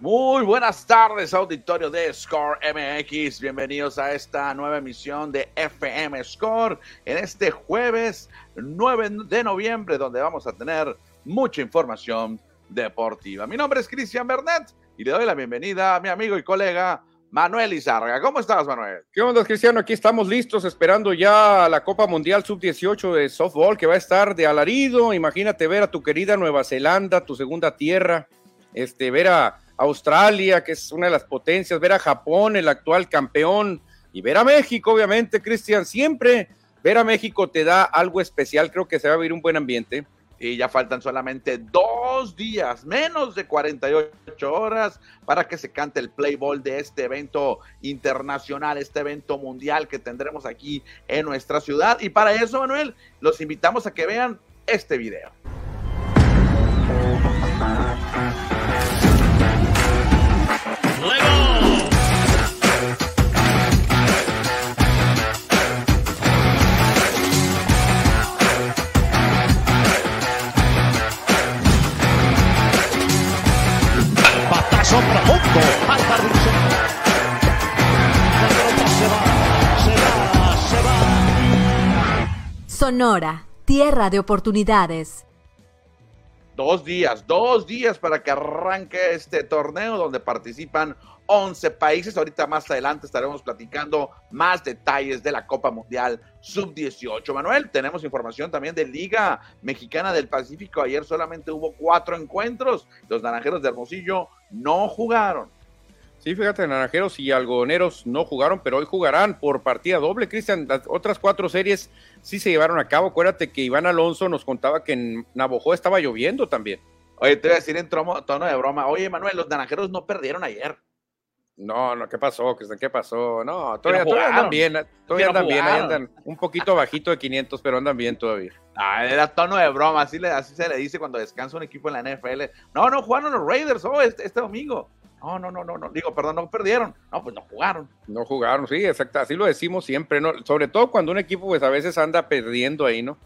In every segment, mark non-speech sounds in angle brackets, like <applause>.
Muy buenas tardes, auditorio de Score MX. Bienvenidos a esta nueva emisión de FM Score en este jueves 9 de noviembre, donde vamos a tener mucha información deportiva. Mi nombre es Cristian Bernet y le doy la bienvenida a mi amigo y colega Manuel Izarga. ¿Cómo estás, Manuel? ¿Qué onda, Cristiano? Aquí estamos listos esperando ya la Copa Mundial Sub-18 de softball que va a estar de alarido. Imagínate ver a tu querida Nueva Zelanda, tu segunda tierra, este, ver a Australia, que es una de las potencias, ver a Japón, el actual campeón, y ver a México, obviamente, Cristian. Siempre ver a México te da algo especial. Creo que se va a vivir un buen ambiente y ya faltan solamente dos días, menos de 48 horas para que se cante el play ball de este evento internacional, este evento mundial que tendremos aquí en nuestra ciudad. Y para eso, Manuel, los invitamos a que vean este video. Sonora, tierra de oportunidades. Dos días, dos días para que arranque este torneo donde participan 11 países. Ahorita más adelante estaremos platicando más detalles de la Copa Mundial Sub-18. Manuel, tenemos información también de Liga Mexicana del Pacífico. Ayer solamente hubo cuatro encuentros. Los Naranjeros de Hermosillo no jugaron. Sí, fíjate, Naranjeros y Algodoneros no jugaron, pero hoy jugarán por partida doble. Cristian, las otras cuatro series sí se llevaron a cabo. Acuérdate que Iván Alonso nos contaba que en Navojoa estaba lloviendo también. Oye, te voy a decir en tono de broma. Oye, Manuel, los Naranjeros no perdieron ayer. No, no, ¿qué pasó, Cristian? ¿Qué pasó? No, todavía, andan bien, todavía andan bien, ahí andan un poquito bajito de 500, pero andan bien todavía. Ah, era tono de broma, así, le, así se le dice cuando descansa un equipo en la NFL. No, no, jugaron los Raiders oh, este, este domingo. No, no, no, no, no. Digo, perdón, no perdieron. No, pues no jugaron. No jugaron, sí, exacto. Así lo decimos siempre, ¿no? Sobre todo cuando un equipo, pues a veces anda perdiendo ahí, ¿no?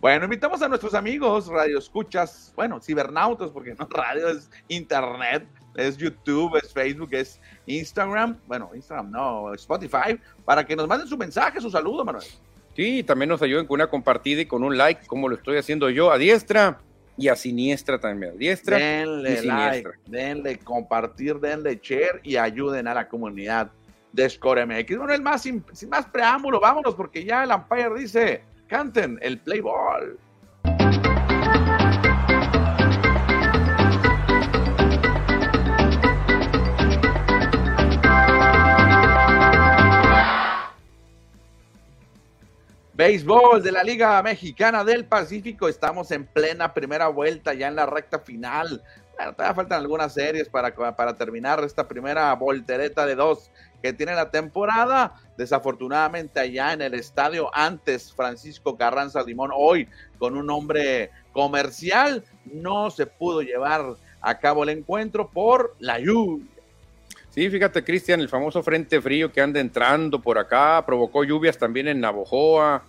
Bueno, invitamos a nuestros amigos radio escuchas, bueno, cibernautas, porque no <laughs> radio es internet, es YouTube, es Facebook, es Instagram, bueno, Instagram no, Spotify, para que nos manden su mensaje, su saludo, Manuel. Sí, también nos ayuden con una compartida y con un like, como lo estoy haciendo yo a diestra y a siniestra también. Diestra denle y like, denle compartir, denle share y ayuden a la comunidad de Score MX. Bueno, el más, sin, sin más preámbulo, vámonos porque ya el Empire dice, canten el play ball. Béisbol de la Liga Mexicana del Pacífico. Estamos en plena primera vuelta, ya en la recta final. Bueno, todavía faltan algunas series para, para terminar esta primera voltereta de dos que tiene la temporada. Desafortunadamente allá en el estadio antes Francisco Carranza Limón, hoy con un nombre comercial, no se pudo llevar a cabo el encuentro por la lluvia. Sí, fíjate, Cristian, el famoso frente frío que anda entrando por acá, provocó lluvias también en Navojoa,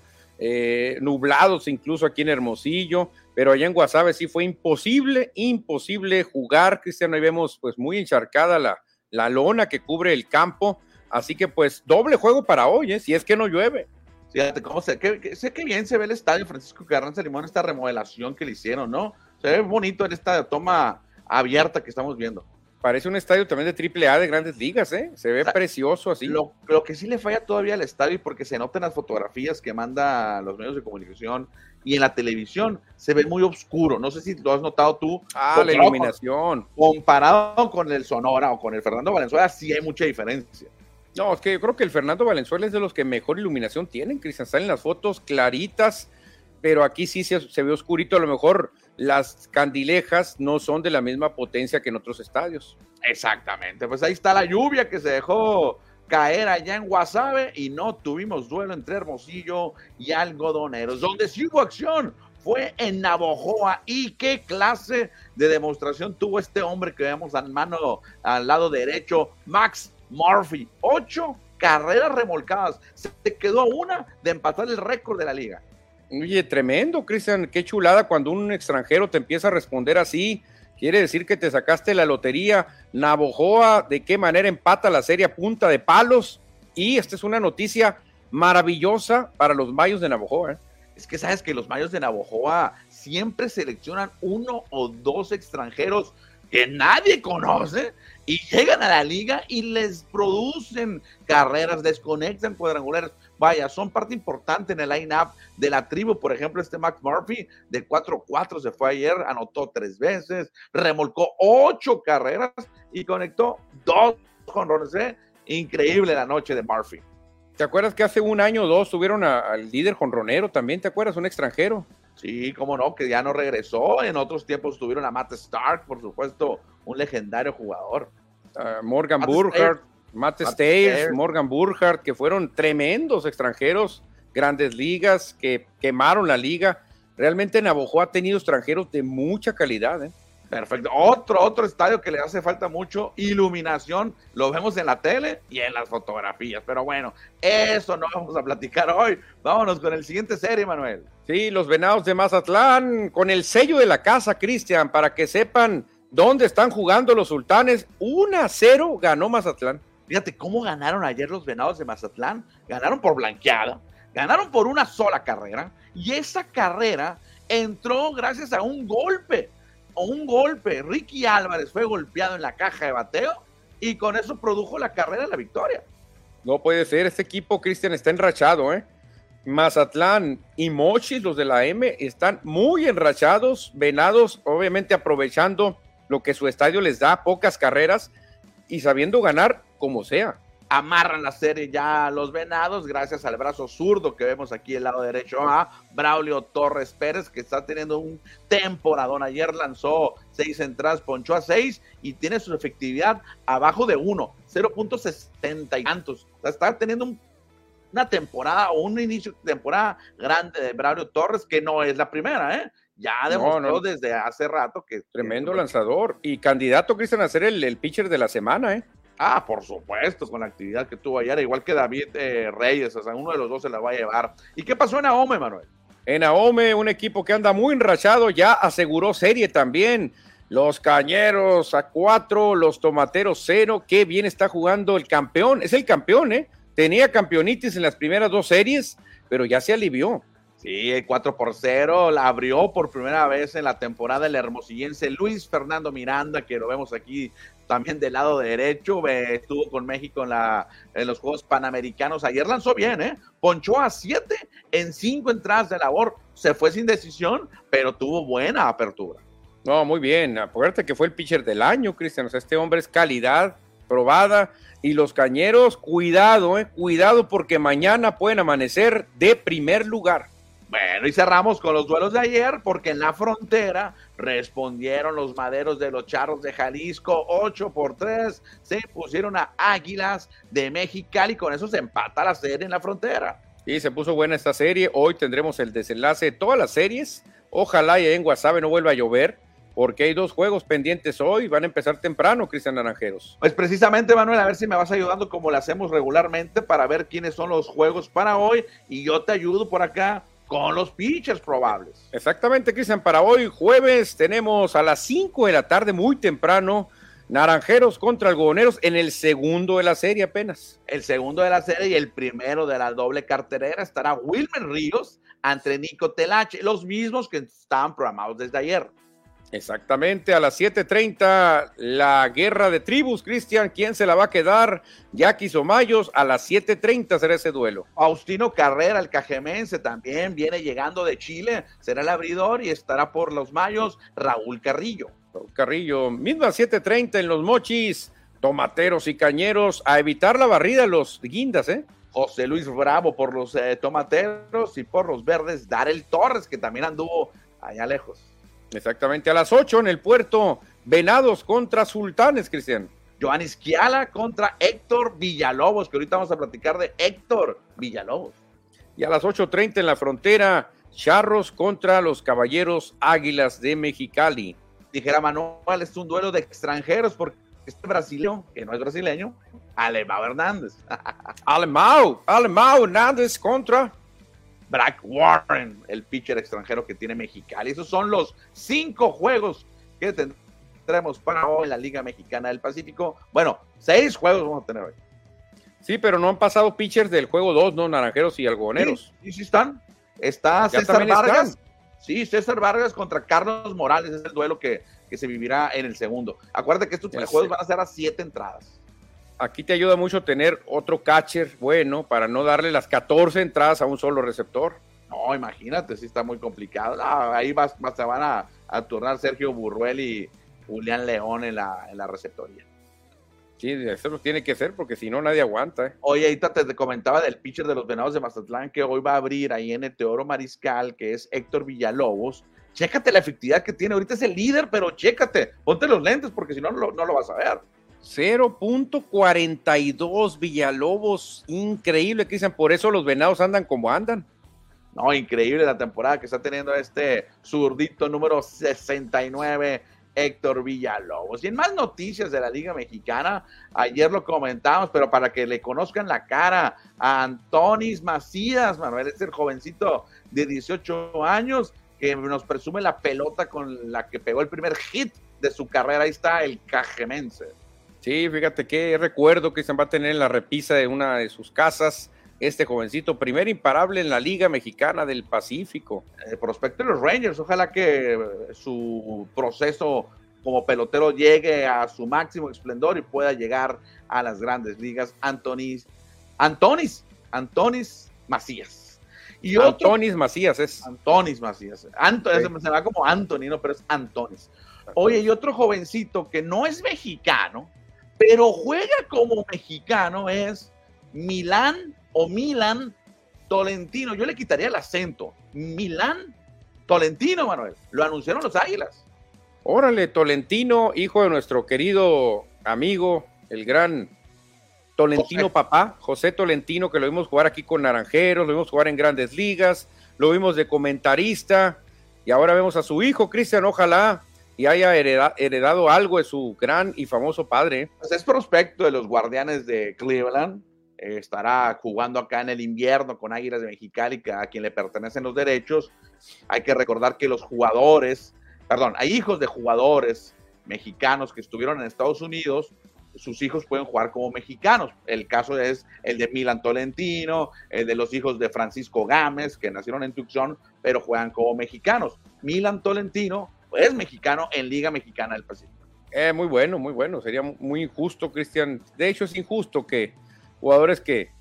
eh, nublados incluso aquí en Hermosillo, pero allá en Guasave sí fue imposible, imposible jugar, Cristian, ahí vemos pues muy encharcada la, la lona que cubre el campo, así que pues doble juego para hoy, ¿eh? si es que no llueve. Fíjate cómo se, que, sé que bien se ve el estadio Francisco Carranza Limón, esta remodelación que le hicieron, ¿no? Se ve bonito en esta toma abierta que estamos viendo. Parece un estadio también de triple A de grandes ligas, ¿eh? Se ve precioso así. Lo, lo, que sí le falla todavía al estadio, porque se notan las fotografías que manda los medios de comunicación y en la televisión, se ve muy oscuro. No sé si lo has notado tú. Ah, la iluminación. comparado con el Sonora o con el Fernando Valenzuela, sí hay mucha diferencia. No, es que yo creo que el Fernando Valenzuela es de los que mejor iluminación tienen, Cristian. Salen las fotos claritas, pero aquí sí se, se ve oscurito. A lo mejor las candilejas no son de la misma potencia que en otros estadios. Exactamente, pues ahí está la lluvia que se dejó caer allá en Guasave y no tuvimos duelo entre Hermosillo y Algodoneros. Donde sí hubo acción fue en Navojoa y qué clase de demostración tuvo este hombre que vemos al mano al lado derecho, Max Murphy. Ocho carreras remolcadas. Se quedó una de empatar el récord de la liga. Oye, tremendo, Cristian, qué chulada cuando un extranjero te empieza a responder así. quiere decir que te sacaste la lotería. Navojoa, ¿de qué manera empata la serie a punta de palos? Y esta es una noticia maravillosa para los mayos de Navojoa. ¿eh? Es que sabes que los mayos de Navojoa siempre seleccionan uno o dos extranjeros que nadie conoce y llegan a la liga y les producen carreras, desconectan cuadrangulares. Vaya, son parte importante en el line-up de la tribu. Por ejemplo, este Max Murphy de 4-4 se fue ayer, anotó tres veces, remolcó ocho carreras y conectó dos con ¿eh? Increíble la noche de Murphy. ¿Te acuerdas que hace un año o dos tuvieron al líder jonronero también? ¿Te acuerdas? Un extranjero. Sí, cómo no, que ya no regresó. En otros tiempos tuvieron a Matt Stark, por supuesto, un legendario jugador. Morgan Burkhardt, Matt, Stayers, Morgan Burkhardt, que fueron tremendos extranjeros, grandes ligas, que quemaron la liga. Realmente Navajo ha tenido extranjeros de mucha calidad. ¿eh? Perfecto. Otro, otro estadio que le hace falta mucho, iluminación. Lo vemos en la tele y en las fotografías. Pero bueno, eso no vamos a platicar hoy. Vámonos con el siguiente serie, Manuel. Sí, los Venados de Mazatlán, con el sello de la casa, Cristian, para que sepan dónde están jugando los sultanes. 1 a 0 ganó Mazatlán. Fíjate cómo ganaron ayer los Venados de Mazatlán. Ganaron por blanqueada, ganaron por una sola carrera. Y esa carrera entró gracias a un golpe o un golpe. Ricky Álvarez fue golpeado en la caja de bateo y con eso produjo la carrera de la victoria. No puede ser, este equipo, Cristian, está enrachado, ¿eh? Mazatlán y Mochis, los de la M, están muy enrachados, venados, obviamente aprovechando lo que su estadio les da, pocas carreras y sabiendo ganar como sea amarran la serie ya los venados gracias al brazo zurdo que vemos aquí el lado derecho a Braulio Torres Pérez que está teniendo un temporadón. Ayer lanzó seis entradas, ponchó a seis y tiene su efectividad abajo de uno, 0.60 y tantos. O sea, está teniendo una temporada o un inicio de temporada grande de Braulio Torres que no es la primera, ¿eh? Ya demostró desde hace rato que... Tremendo lanzador y candidato, Cristian, a ser el, el pitcher de la semana, ¿eh? Ah, por supuesto, con la actividad que tuvo ayer, igual que David eh, Reyes, o sea, uno de los dos se la va a llevar. ¿Y qué pasó en Ahome, Manuel? En Ahome, un equipo que anda muy enrachado, ya aseguró serie también. Los Cañeros a cuatro, los Tomateros cero. Qué bien está jugando el campeón. Es el campeón, ¿eh? Tenía campeonitis en las primeras dos series, pero ya se alivió. Sí, 4 por 0, la abrió por primera vez en la temporada el hermosillense Luis Fernando Miranda, que lo vemos aquí también del lado derecho, estuvo con México en, la, en los Juegos Panamericanos. Ayer lanzó bien, ¿eh? Ponchó a 7 en 5 entradas de labor. Se fue sin decisión, pero tuvo buena apertura. No, muy bien. Acuérdate que fue el pitcher del año, Cristian. Este hombre es calidad probada. Y los cañeros, cuidado, eh, cuidado porque mañana pueden amanecer de primer lugar. Bueno, y cerramos con los duelos de ayer, porque en la frontera respondieron los maderos de los charros de Jalisco 8 por 3, se pusieron a Águilas de Mexicali, con eso se empata la serie en la frontera. Y se puso buena esta serie, hoy tendremos el desenlace de todas las series, ojalá y en Guasave no vuelva a llover, porque hay dos juegos pendientes hoy, van a empezar temprano, Cristian Naranjeros. Pues precisamente, Manuel, a ver si me vas ayudando como lo hacemos regularmente para ver quiénes son los juegos para hoy y yo te ayudo por acá con los pitchers probables. Exactamente, Cristian. Para hoy, jueves, tenemos a las 5 de la tarde, muy temprano, Naranjeros contra Algodoneros en el segundo de la serie apenas. El segundo de la serie y el primero de la doble carterera estará Wilmer Ríos ante Nico Telache, los mismos que estaban programados desde ayer. Exactamente, a las 7:30 la guerra de tribus, Cristian, ¿quién se la va a quedar? Jackie Somayos, a las 7:30 será ese duelo. Faustino Carrera, el cajemense, también viene llegando de Chile, será el abridor y estará por los Mayos Raúl Carrillo. Raúl Carrillo, misma 7:30 en los Mochis, tomateros y cañeros, a evitar la barrida los guindas, ¿eh? José Luis Bravo por los eh, tomateros y por los verdes, Darel Torres, que también anduvo allá lejos. Exactamente, a las 8 en el puerto, Venados contra Sultanes, Cristian. Joan Isquiala contra Héctor Villalobos, que ahorita vamos a platicar de Héctor Villalobos. Y a las 8.30 en la frontera, Charros contra los Caballeros Águilas de Mexicali. Dijera Manuel, es un duelo de extranjeros porque este brasileño, que no es brasileño, Alemão Hernández. <laughs> Alemão, Alemão Hernández contra Brack Warren, el pitcher extranjero que tiene Mexicali. Esos son los cinco juegos que tendremos para hoy en la Liga Mexicana del Pacífico. Bueno, seis juegos vamos a tener hoy. Sí, pero no han pasado pitchers del juego 2, ¿no? Naranjeros y algodoneros. Sí, sí, están. Está César Vargas. Sí, César Vargas contra Carlos Morales es el duelo que, que se vivirá en el segundo. Acuérdate que estos juegos van a ser a siete entradas. Aquí te ayuda mucho tener otro catcher bueno para no darle las 14 entradas a un solo receptor. No, imagínate, sí está muy complicado. ahí vas, se van a, a, turnar Sergio Burruel y Julián León en la, en la receptoría. Sí, eso lo tiene que ser porque si no nadie aguanta. ¿eh? Oye, ahorita te comentaba del pitcher de los Venados de Mazatlán que hoy va a abrir ahí en el Teoro Mariscal, que es Héctor Villalobos. Chécate la efectividad que tiene. Ahorita es el líder, pero chécate. Ponte los lentes porque si no, no lo vas a ver. 0.42 Villalobos. Increíble, Cristian. Por eso los Venados andan como andan. No, increíble la temporada que está teniendo este zurdito número 69 Héctor Villalobos. Y en más noticias de la Liga Mexicana, ayer lo comentamos, pero para que le conozcan la cara a Antonis Macías, Manuel, es el jovencito de 18 años que nos presume la pelota con la que pegó el primer hit de su carrera. Ahí está el Cajemense. Sí, fíjate qué recuerdo que se va a tener en la repisa de una de sus casas este jovencito, primer imparable en la Liga Mexicana del Pacífico. El prospecto de los Rangers, ojalá que su proceso como pelotero llegue a su máximo esplendor y pueda llegar a las grandes ligas. Antonis, Antonis, Antonis Macías. Y Antonis Macías es. Antonis Macías. Antonis, se va como Antonino, pero es Antonis. Oye, y otro jovencito que no es mexicano, pero juega como mexicano es Milán o Milan Tolentino. Yo le quitaría el acento. Milán Tolentino, Manuel. Lo anunciaron los Águilas. Órale, Tolentino, hijo de nuestro querido amigo, el gran Tolentino papá, José Tolentino, que lo vimos jugar aquí con Naranjeros, lo vimos jugar en grandes ligas, lo vimos de comentarista, y ahora vemos a su hijo, Cristian, ojalá y haya heredado algo de su gran y famoso padre. Pues es prospecto de los guardianes de Cleveland, estará jugando acá en el invierno con Águilas de Mexicali, a quien le pertenecen los derechos. Hay que recordar que los jugadores, perdón, hay hijos de jugadores mexicanos que estuvieron en Estados Unidos, sus hijos pueden jugar como mexicanos. El caso es el de Milan Tolentino, el de los hijos de Francisco Gámez, que nacieron en Tucson, pero juegan como mexicanos. Milan Tolentino es mexicano en Liga Mexicana del Pacífico. Eh, muy bueno, muy bueno. Sería muy injusto, Cristian. De hecho, es injusto que jugadores que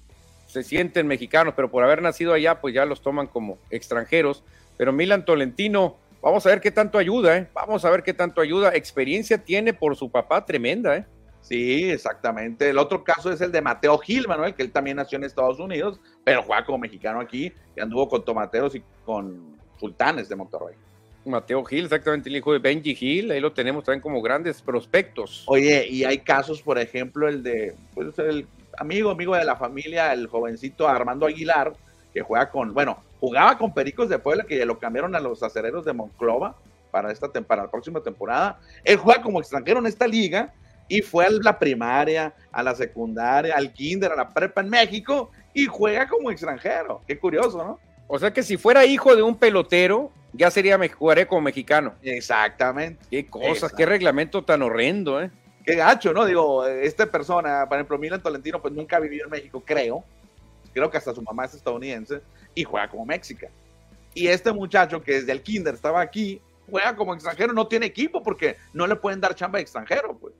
se sienten mexicanos, pero por haber nacido allá, pues ya los toman como extranjeros. Pero Milan Tolentino, vamos a ver qué tanto ayuda, ¿eh? Vamos a ver qué tanto ayuda. Experiencia tiene por su papá tremenda, ¿eh? Sí, exactamente. El otro caso es el de Mateo Gil, Manuel, que él también nació en Estados Unidos, pero juega como mexicano aquí, que anduvo con tomateros y con sultanes de Monterrey. Mateo Gil, exactamente el hijo de Benji Gil, ahí lo tenemos también como grandes prospectos. Oye, y hay casos, por ejemplo, el de, pues el amigo, amigo de la familia, el jovencito Armando Aguilar, que juega con, bueno, jugaba con Pericos de Puebla, que lo cambiaron a los acereros de Monclova para, esta, para la próxima temporada. Él juega como extranjero en esta liga y fue a la primaria, a la secundaria, al kinder, a la prepa en México y juega como extranjero. Qué curioso, ¿no? O sea que si fuera hijo de un pelotero, ya sería, jugaré como mexicano. Exactamente. Qué cosas, qué reglamento tan horrendo, ¿eh? qué gacho, ¿no? Digo, esta persona, por ejemplo, Milan Tolentino, pues nunca ha vivido en México, creo. Creo que hasta su mamá es estadounidense y juega como México. Y este muchacho que desde el kinder estaba aquí, juega como extranjero, no tiene equipo porque no le pueden dar chamba de extranjero, pues.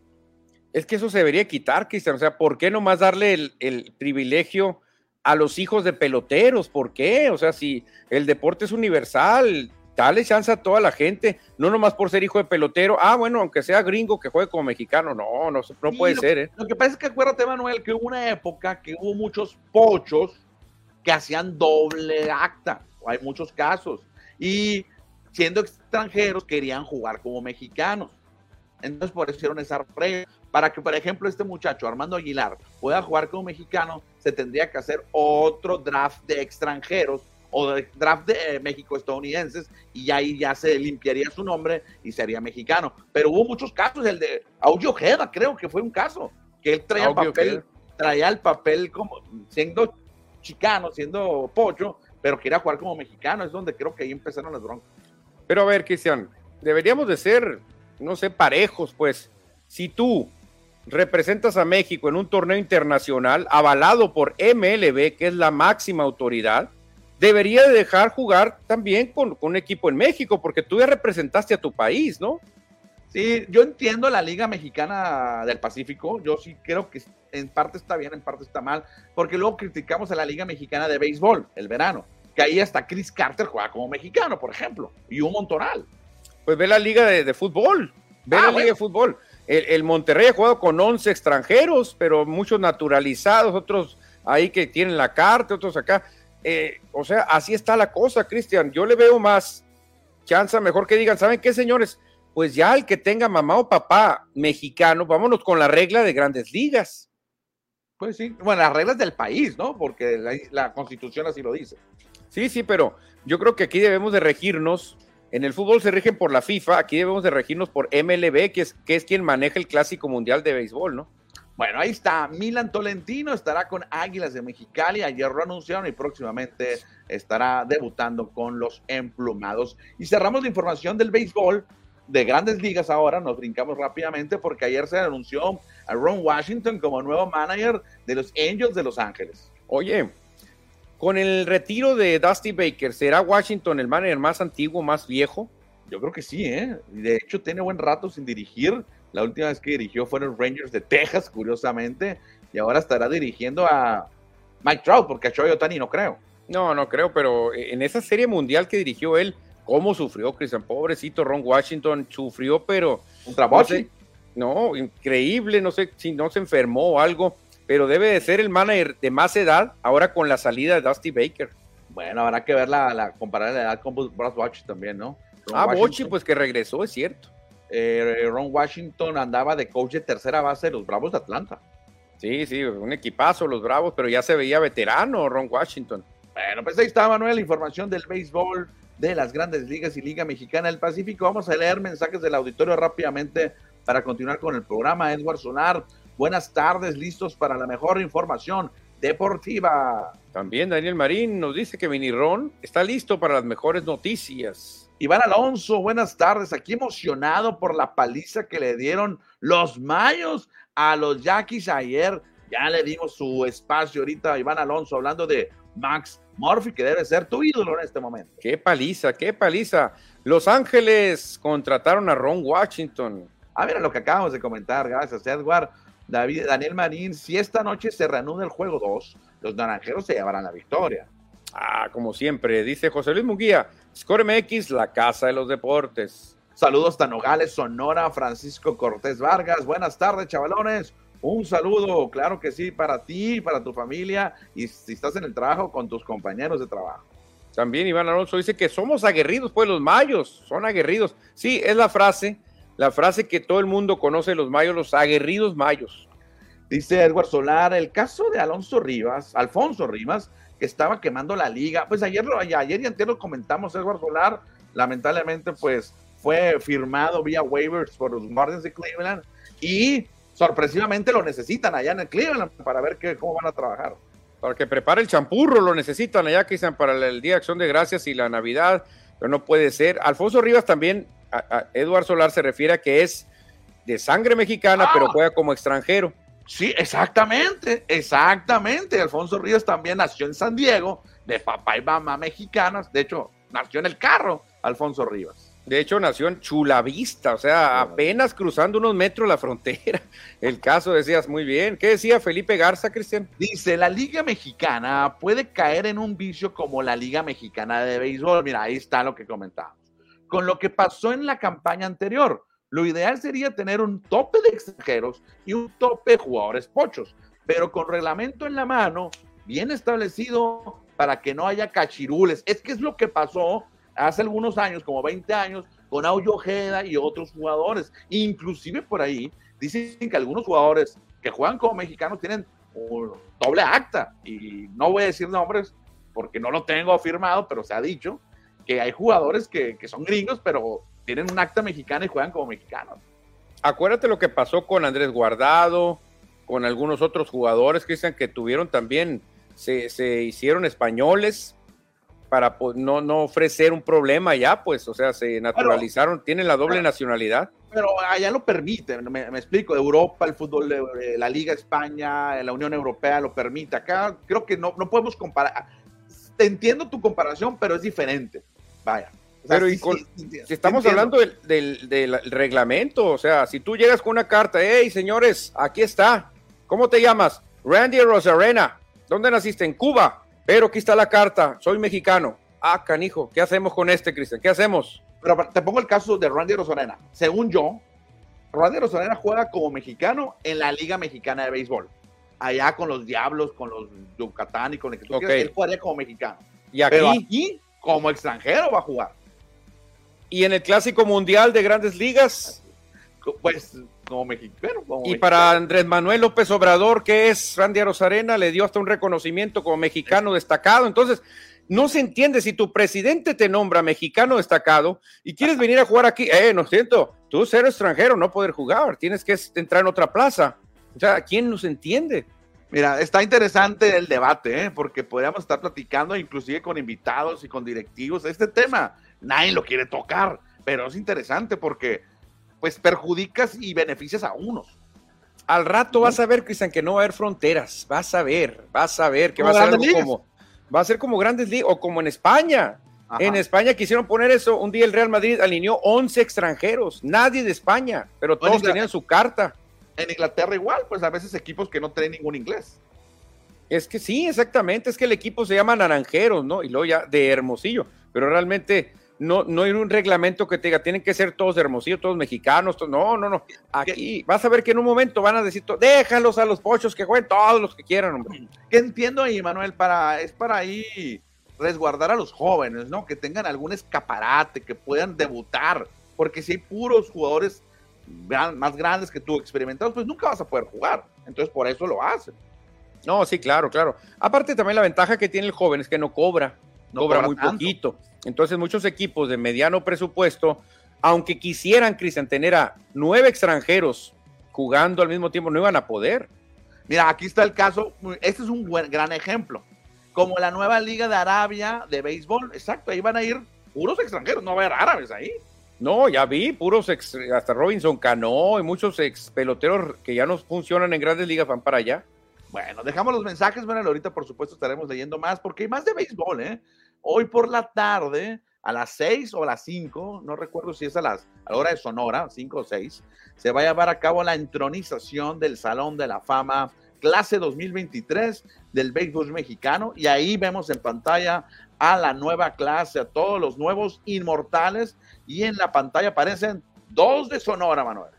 Es que eso se debería quitar, Cristian. O sea, ¿por qué nomás darle el, el privilegio a los hijos de peloteros? ¿Por qué? O sea, si el deporte es universal, dale chance a toda la gente, no nomás por ser hijo de pelotero, ah, bueno, aunque sea gringo que juegue como mexicano, no, no, no puede ser, ¿eh? Lo que pasa es que acuérdate, Manuel, que hubo una época que hubo muchos pochos que hacían doble acta, hay muchos casos, y siendo extranjeros querían jugar como mexicanos. Entonces por eso hicieron esa regla. Para que, por ejemplo, este muchacho, Armando Aguilar, pueda jugar como mexicano, se tendría que hacer otro draft de extranjeros o de draft de eh, México estadounidenses y ahí ya se limpiaría su nombre y sería mexicano. Pero hubo muchos casos, el de Audio Ojeda creo que fue un caso, que él traía el papel, traía el papel como siendo chicano, siendo pocho, pero quería jugar como mexicano, es donde creo que ahí empezaron las broncas. Pero a ver, Cristian, deberíamos de ser no sé, parejos, pues. Si tú representas a México en un torneo internacional avalado por MLB, que es la máxima autoridad, debería de dejar jugar también con, con un equipo en México, porque tú ya representaste a tu país, ¿no? Sí, yo entiendo la Liga Mexicana del Pacífico. Yo sí creo que en parte está bien, en parte está mal, porque luego criticamos a la Liga Mexicana de Béisbol, el verano, que ahí hasta Chris Carter juega como mexicano, por ejemplo, y un montonal. Pues ve la Liga de, Fútbol, ve ah, la Liga de Fútbol. El, Monterrey ha jugado con 11 extranjeros, pero muchos naturalizados, otros ahí que tienen la carta, otros acá. Eh, o sea, así está la cosa, Cristian. Yo le veo más chance, mejor que digan, ¿saben qué, señores? Pues ya el que tenga mamá o papá mexicano, vámonos con la regla de grandes ligas. Pues sí, bueno, las reglas del país, ¿no? Porque la, la constitución así lo dice. Sí, sí, pero yo creo que aquí debemos de regirnos en el fútbol se rigen por la FIFA, aquí debemos de regirnos por MLB, que es, que es quien maneja el Clásico Mundial de Béisbol, ¿no? Bueno, ahí está. Milan Tolentino estará con Águilas de Mexicali. Ayer lo anunciaron y próximamente estará debutando con los emplumados. Y cerramos la información del béisbol de grandes ligas ahora. Nos brincamos rápidamente porque ayer se anunció a Ron Washington como nuevo manager de los Angels de Los Ángeles. Oye, con el retiro de Dusty Baker, ¿será Washington el manager más antiguo, más viejo? Yo creo que sí, ¿eh? De hecho, tiene buen rato sin dirigir. La última vez que dirigió fueron los Rangers de Texas, curiosamente. Y ahora estará dirigiendo a Mike Trout, porque a Choi Otani no creo. No, no creo, pero en esa serie mundial que dirigió él, ¿cómo sufrió, Cristian? Pobrecito Ron Washington, sufrió, pero. ¿Contra no, no, increíble, no sé si no se enfermó o algo pero debe de ser el manager de más edad ahora con la salida de Dusty Baker. Bueno, habrá que ver la, la comparar la edad con Brad Watch también, ¿no? ah, Bochi, pues que regresó, es cierto. Eh, Ron Washington andaba de coach de tercera base de los Bravos de Atlanta. Sí, sí, un equipazo los Bravos, pero ya se veía veterano Ron Washington. Bueno, pues ahí está, Manuel, información del béisbol de las grandes ligas y Liga Mexicana del Pacífico. Vamos a leer mensajes del auditorio rápidamente para continuar con el programa. Edward Sonar, Buenas tardes, listos para la mejor información deportiva. También Daniel Marín nos dice que Vinirón está listo para las mejores noticias. Iván Alonso, buenas tardes. Aquí emocionado por la paliza que le dieron los Mayos a los Yaquis ayer. Ya le dimos su espacio ahorita a Iván Alonso hablando de Max Murphy, que debe ser tu ídolo en este momento. Qué paliza, qué paliza. Los Ángeles contrataron a Ron Washington. Ah, mira lo que acabamos de comentar. Gracias, Edward. David, Daniel Marín, si esta noche se reanuda el juego 2, los naranjeros se llevarán la victoria. Ah, como siempre, dice José Luis Munguía, Score MX, la casa de los deportes. Saludos hasta Nogales, Sonora, Francisco Cortés Vargas. Buenas tardes, chavalones. Un saludo, claro que sí, para ti, para tu familia y si estás en el trabajo, con tus compañeros de trabajo. También Iván Alonso dice que somos aguerridos, pues los mayos son aguerridos. Sí, es la frase la frase que todo el mundo conoce los mayos, los aguerridos mayos. Dice Edward Solar, el caso de Alonso Rivas, Alfonso Rivas, que estaba quemando la liga. Pues ayer, ayer y antes lo comentamos, Edward Solar, lamentablemente pues fue firmado vía waivers por los Guardians de Cleveland y sorpresivamente lo necesitan allá en el Cleveland para ver qué, cómo van a trabajar. Para que prepare el champurro, lo necesitan allá, quizás para el Día de Acción de Gracias y la Navidad, pero no puede ser. Alfonso Rivas también Eduardo Solar se refiere a que es de sangre mexicana, pero ah. juega como extranjero. Sí, exactamente, exactamente. Alfonso Ríos también nació en San Diego, de papá y mamá mexicanas. De hecho, nació en el carro, Alfonso Rivas. De hecho, nació en Chulavista, o sea, apenas cruzando unos metros la frontera. <laughs> El caso decías muy bien. ¿Qué decía Felipe Garza, Cristian? Dice, la Liga Mexicana puede caer en un vicio como la Liga Mexicana de Béisbol. Mira, ahí está lo que comentaba con lo que pasó en la campaña anterior. Lo ideal sería tener un tope de extranjeros y un tope de jugadores pochos, pero con reglamento en la mano, bien establecido para que no haya cachirules. Es que es lo que pasó hace algunos años, como 20 años, con Auyo Ojeda y otros jugadores. Inclusive por ahí dicen que algunos jugadores que juegan como mexicanos tienen un doble acta. Y no voy a decir nombres porque no lo tengo afirmado, pero se ha dicho que hay jugadores que, son gringos, pero tienen un acta mexicana y juegan como mexicanos. Acuérdate lo que pasó con Andrés Guardado, con algunos otros jugadores, Cristian, que tuvieron también, se, hicieron españoles para no, no ofrecer un problema ya, pues, o sea, se naturalizaron, tienen la doble nacionalidad. pero allá lo permite, me, explico, Europa, el fútbol, de, la Liga España, la Unión Europea lo permite. Acá creo que no, no podemos comparar. Te entiendo tu comparación, pero es diferente. Vaya. Pero si estamos hablando del, del, reglamento, o sea, si tú llegas con una carta, hey señores, aquí está, ¿cómo te llamas? Randy Rosarena, ¿dónde naciste? En Cuba, pero aquí está la carta, soy mexicano. Ah, canijo, ¿qué hacemos con este, Cristian? ¿Qué hacemos? Pero te pongo el caso de Randy Rosarena. Según yo, Randy Rosarena juega como mexicano en la Liga Mexicana de Béisbol. Allá con los Diablos, con los Yucatán y con el que tú quieras, él jugaría como mexicano. Y aquí, como extranjero, va a jugar. ¿Y en el Clásico Mundial de Grandes Ligas? Pues como mexicano. y para Andrés Manuel López Obrador, que es Randy Rosarena, le dio hasta un reconocimiento como mexicano destacado. Entonces, no se entiende si tu presidente te nombra mexicano destacado y quieres venir a jugar aquí, eh, no siento, tú ser extranjero, no poder jugar, tienes que entrar en otra plaza. O sea, ¿quién nos entiende? Mira, está interesante el debate, ¿eh? porque podríamos estar platicando inclusive con invitados y con directivos. Este tema nadie lo quiere tocar, pero es interesante porque pues perjudicas y beneficias a unos. Al rato vas a ver, Cristian, que no va a haber fronteras. Vas a ver, vas a ver que va a ser como, va a ser como grandes ligas o como en España. En España quisieron poner eso. Un día el Real Madrid alineó 11 extranjeros, nadie de España, pero todos tenían su carta. En Inglaterra igual, pues a veces equipos que no tienen ningún inglés. Es que sí, exactamente, es que el equipo se llama Naranjeros, ¿no? Y luego ya de Hermosillo, pero realmente no, no hay un reglamento que te diga, tienen que ser todos hermosillos, todos mexicanos, no, no, no. Aquí vas a ver que en un momento van a decir, déjalos a los pochos que jueguen todos los que quieran, hombre. ¿Qué entiendo ahí, Manuel? Para, es para ahí resguardar a los jóvenes, ¿no? Que tengan algún escaparate, que puedan debutar, porque si hay puros jugadores más grandes que tú, experimentados, pues nunca vas a poder jugar. Entonces, por eso lo hacen. No, sí, claro, claro. Aparte, también la ventaja que tiene el joven es que no cobra, no cobra, muy poquito. Entonces, muchos equipos de mediano presupuesto, aunque quisieran, Cristian, tener a nueve extranjeros jugando al mismo tiempo, no iban a poder. Mira, aquí está el caso, este es un buen, gran ejemplo. Como la nueva Liga de Arabia de béisbol, exacto, ahí van a ir puros extranjeros, no va a haber árabes ahí. No, ya vi, puros ex, hasta Robinson Cano y muchos ex peloteros que ya no funcionan en grandes ligas van para allá. Bueno, dejamos los mensajes, bueno, ahorita por supuesto estaremos leyendo más, porque hay más de béisbol, ¿eh? Hoy por la tarde, a las 6 o a las 5, no recuerdo si es a, las, a la hora de Sonora, 5 o 6, se va a llevar a cabo la entronización del Salón de la Fama clase 2023 del béisbol mexicano y ahí vemos en pantalla a la nueva clase, a todos los nuevos inmortales y en la pantalla aparecen dos de Sonora, Manuel.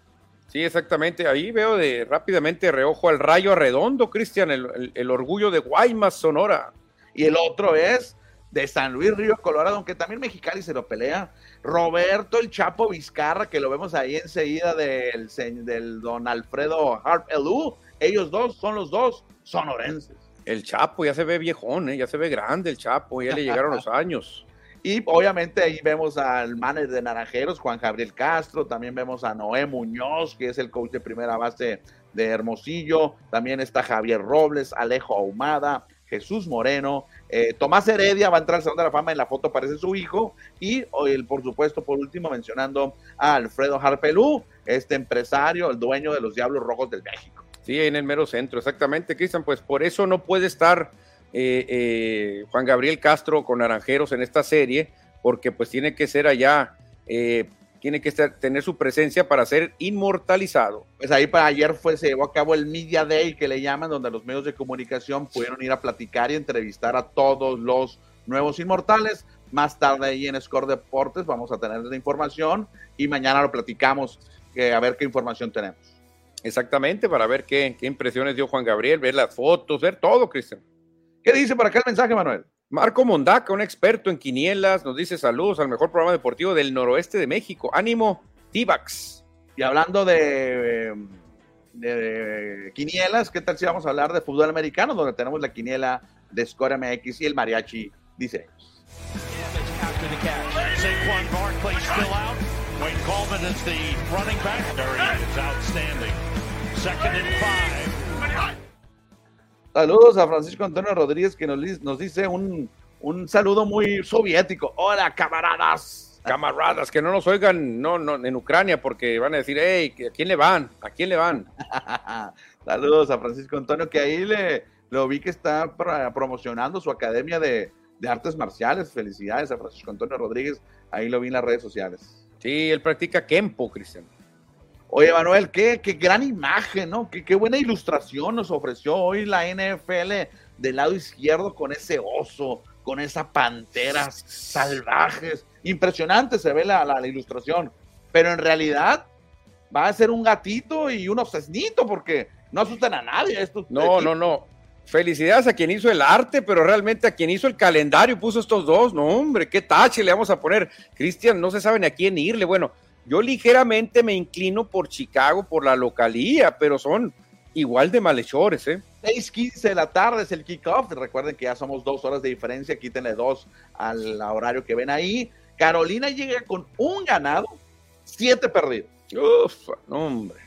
Sí, exactamente. Ahí veo de rápidamente reojo al rayo redondo, Cristian, el, el, orgullo de Guaymas, Sonora. Y el otro es de San Luis Río Colorado, aunque también Mexicali se lo pelea. Roberto el Chapo Vizcarra, que lo vemos ahí enseguida del, del don Alfredo Harp Elú. Ellos dos son los dos sonorenses. El Chapo ya se ve viejón, ¿eh? ya se ve grande el Chapo, ya le llegaron los <laughs> años. Y obviamente ahí vemos al manager de Naranjeros, Juan Gabriel Castro, también vemos a Noé Muñoz, que es el coach de primera base de Hermosillo, también está Javier Robles, Alejo Ahumada, Jesús Moreno, eh, Tomás Heredia va a entrar al Salón de la Fama, en la foto aparece su hijo, y el, por supuesto, por último, mencionando a Alfredo Harpelú, este empresario, el dueño de los Diablos Rojos del México. Sí, en el mero centro, exactamente, Cristian, pues por eso no puede estar eh, eh, Juan Gabriel Castro con Naranjeros en esta serie, porque pues tiene que ser allá tiene que tener su presencia para ser inmortalizado. Pues ahí para ayer fue, se llevó a cabo el Media Day que le llaman, donde los medios de comunicación pudieron ir a platicar y entrevistar a todos los nuevos inmortales. Más tarde ahí en Score Deportes vamos a tener la información y mañana lo platicamos a ver qué información tenemos. Exactamente, para ver qué, qué impresiones dio Juan Gabriel, ver las fotos, ver todo, Cristian. ¿Qué dice para acá el mensaje, Manuel? Marco Mondaca, un experto en quinielas, nos dice saludos al mejor programa deportivo del noroeste de México. Ánimo, Tibax. Y hablando de, de, quinielas, ¿qué tal si vamos a hablar de fútbol americano, donde tenemos la quiniela de Score MX y el mariachi dice. Second and five. Saludos a Francisco Antonio Rodríguez que nos, nos dice un, un, saludo muy soviético. Hola, camaradas. camaradas, que no nos oigan no, no, en Ucrania porque van a decir, hey, ¿a quién le van? ¿A quién le van? <laughs> Saludos a Francisco Antonio, que ahí le lo vi que está promocionando su academia de, de artes marciales. Felicidades a Francisco Antonio Rodríguez, ahí lo vi en las redes sociales. Sí, él practica Kempo, Cristian. Oye, Manuel, qué, qué gran imagen, ¿no? Qué, qué, buena ilustración nos ofreció hoy la NFL del lado izquierdo con ese oso, con esas panteras salvajes. Impresionante se ve la, la, ilustración, pero en realidad va a ser un gatito y un obsesnito porque no asustan a nadie. Estos no, no, no. Felicidades a quien hizo el arte, pero realmente a quien hizo el calendario puso estos dos. No, hombre, qué tache le vamos a poner. Cristian, no se sabe a quién irle. Bueno, yo ligeramente me inclino por Chicago, por la localía, pero son igual de malhechores, ¿eh? 6:15 de la tarde es el kickoff. Recuerden que ya somos dos horas de diferencia. Quítenle dos al horario que ven ahí. Carolina llega con un ganado, siete perdidos. Uf, hombre.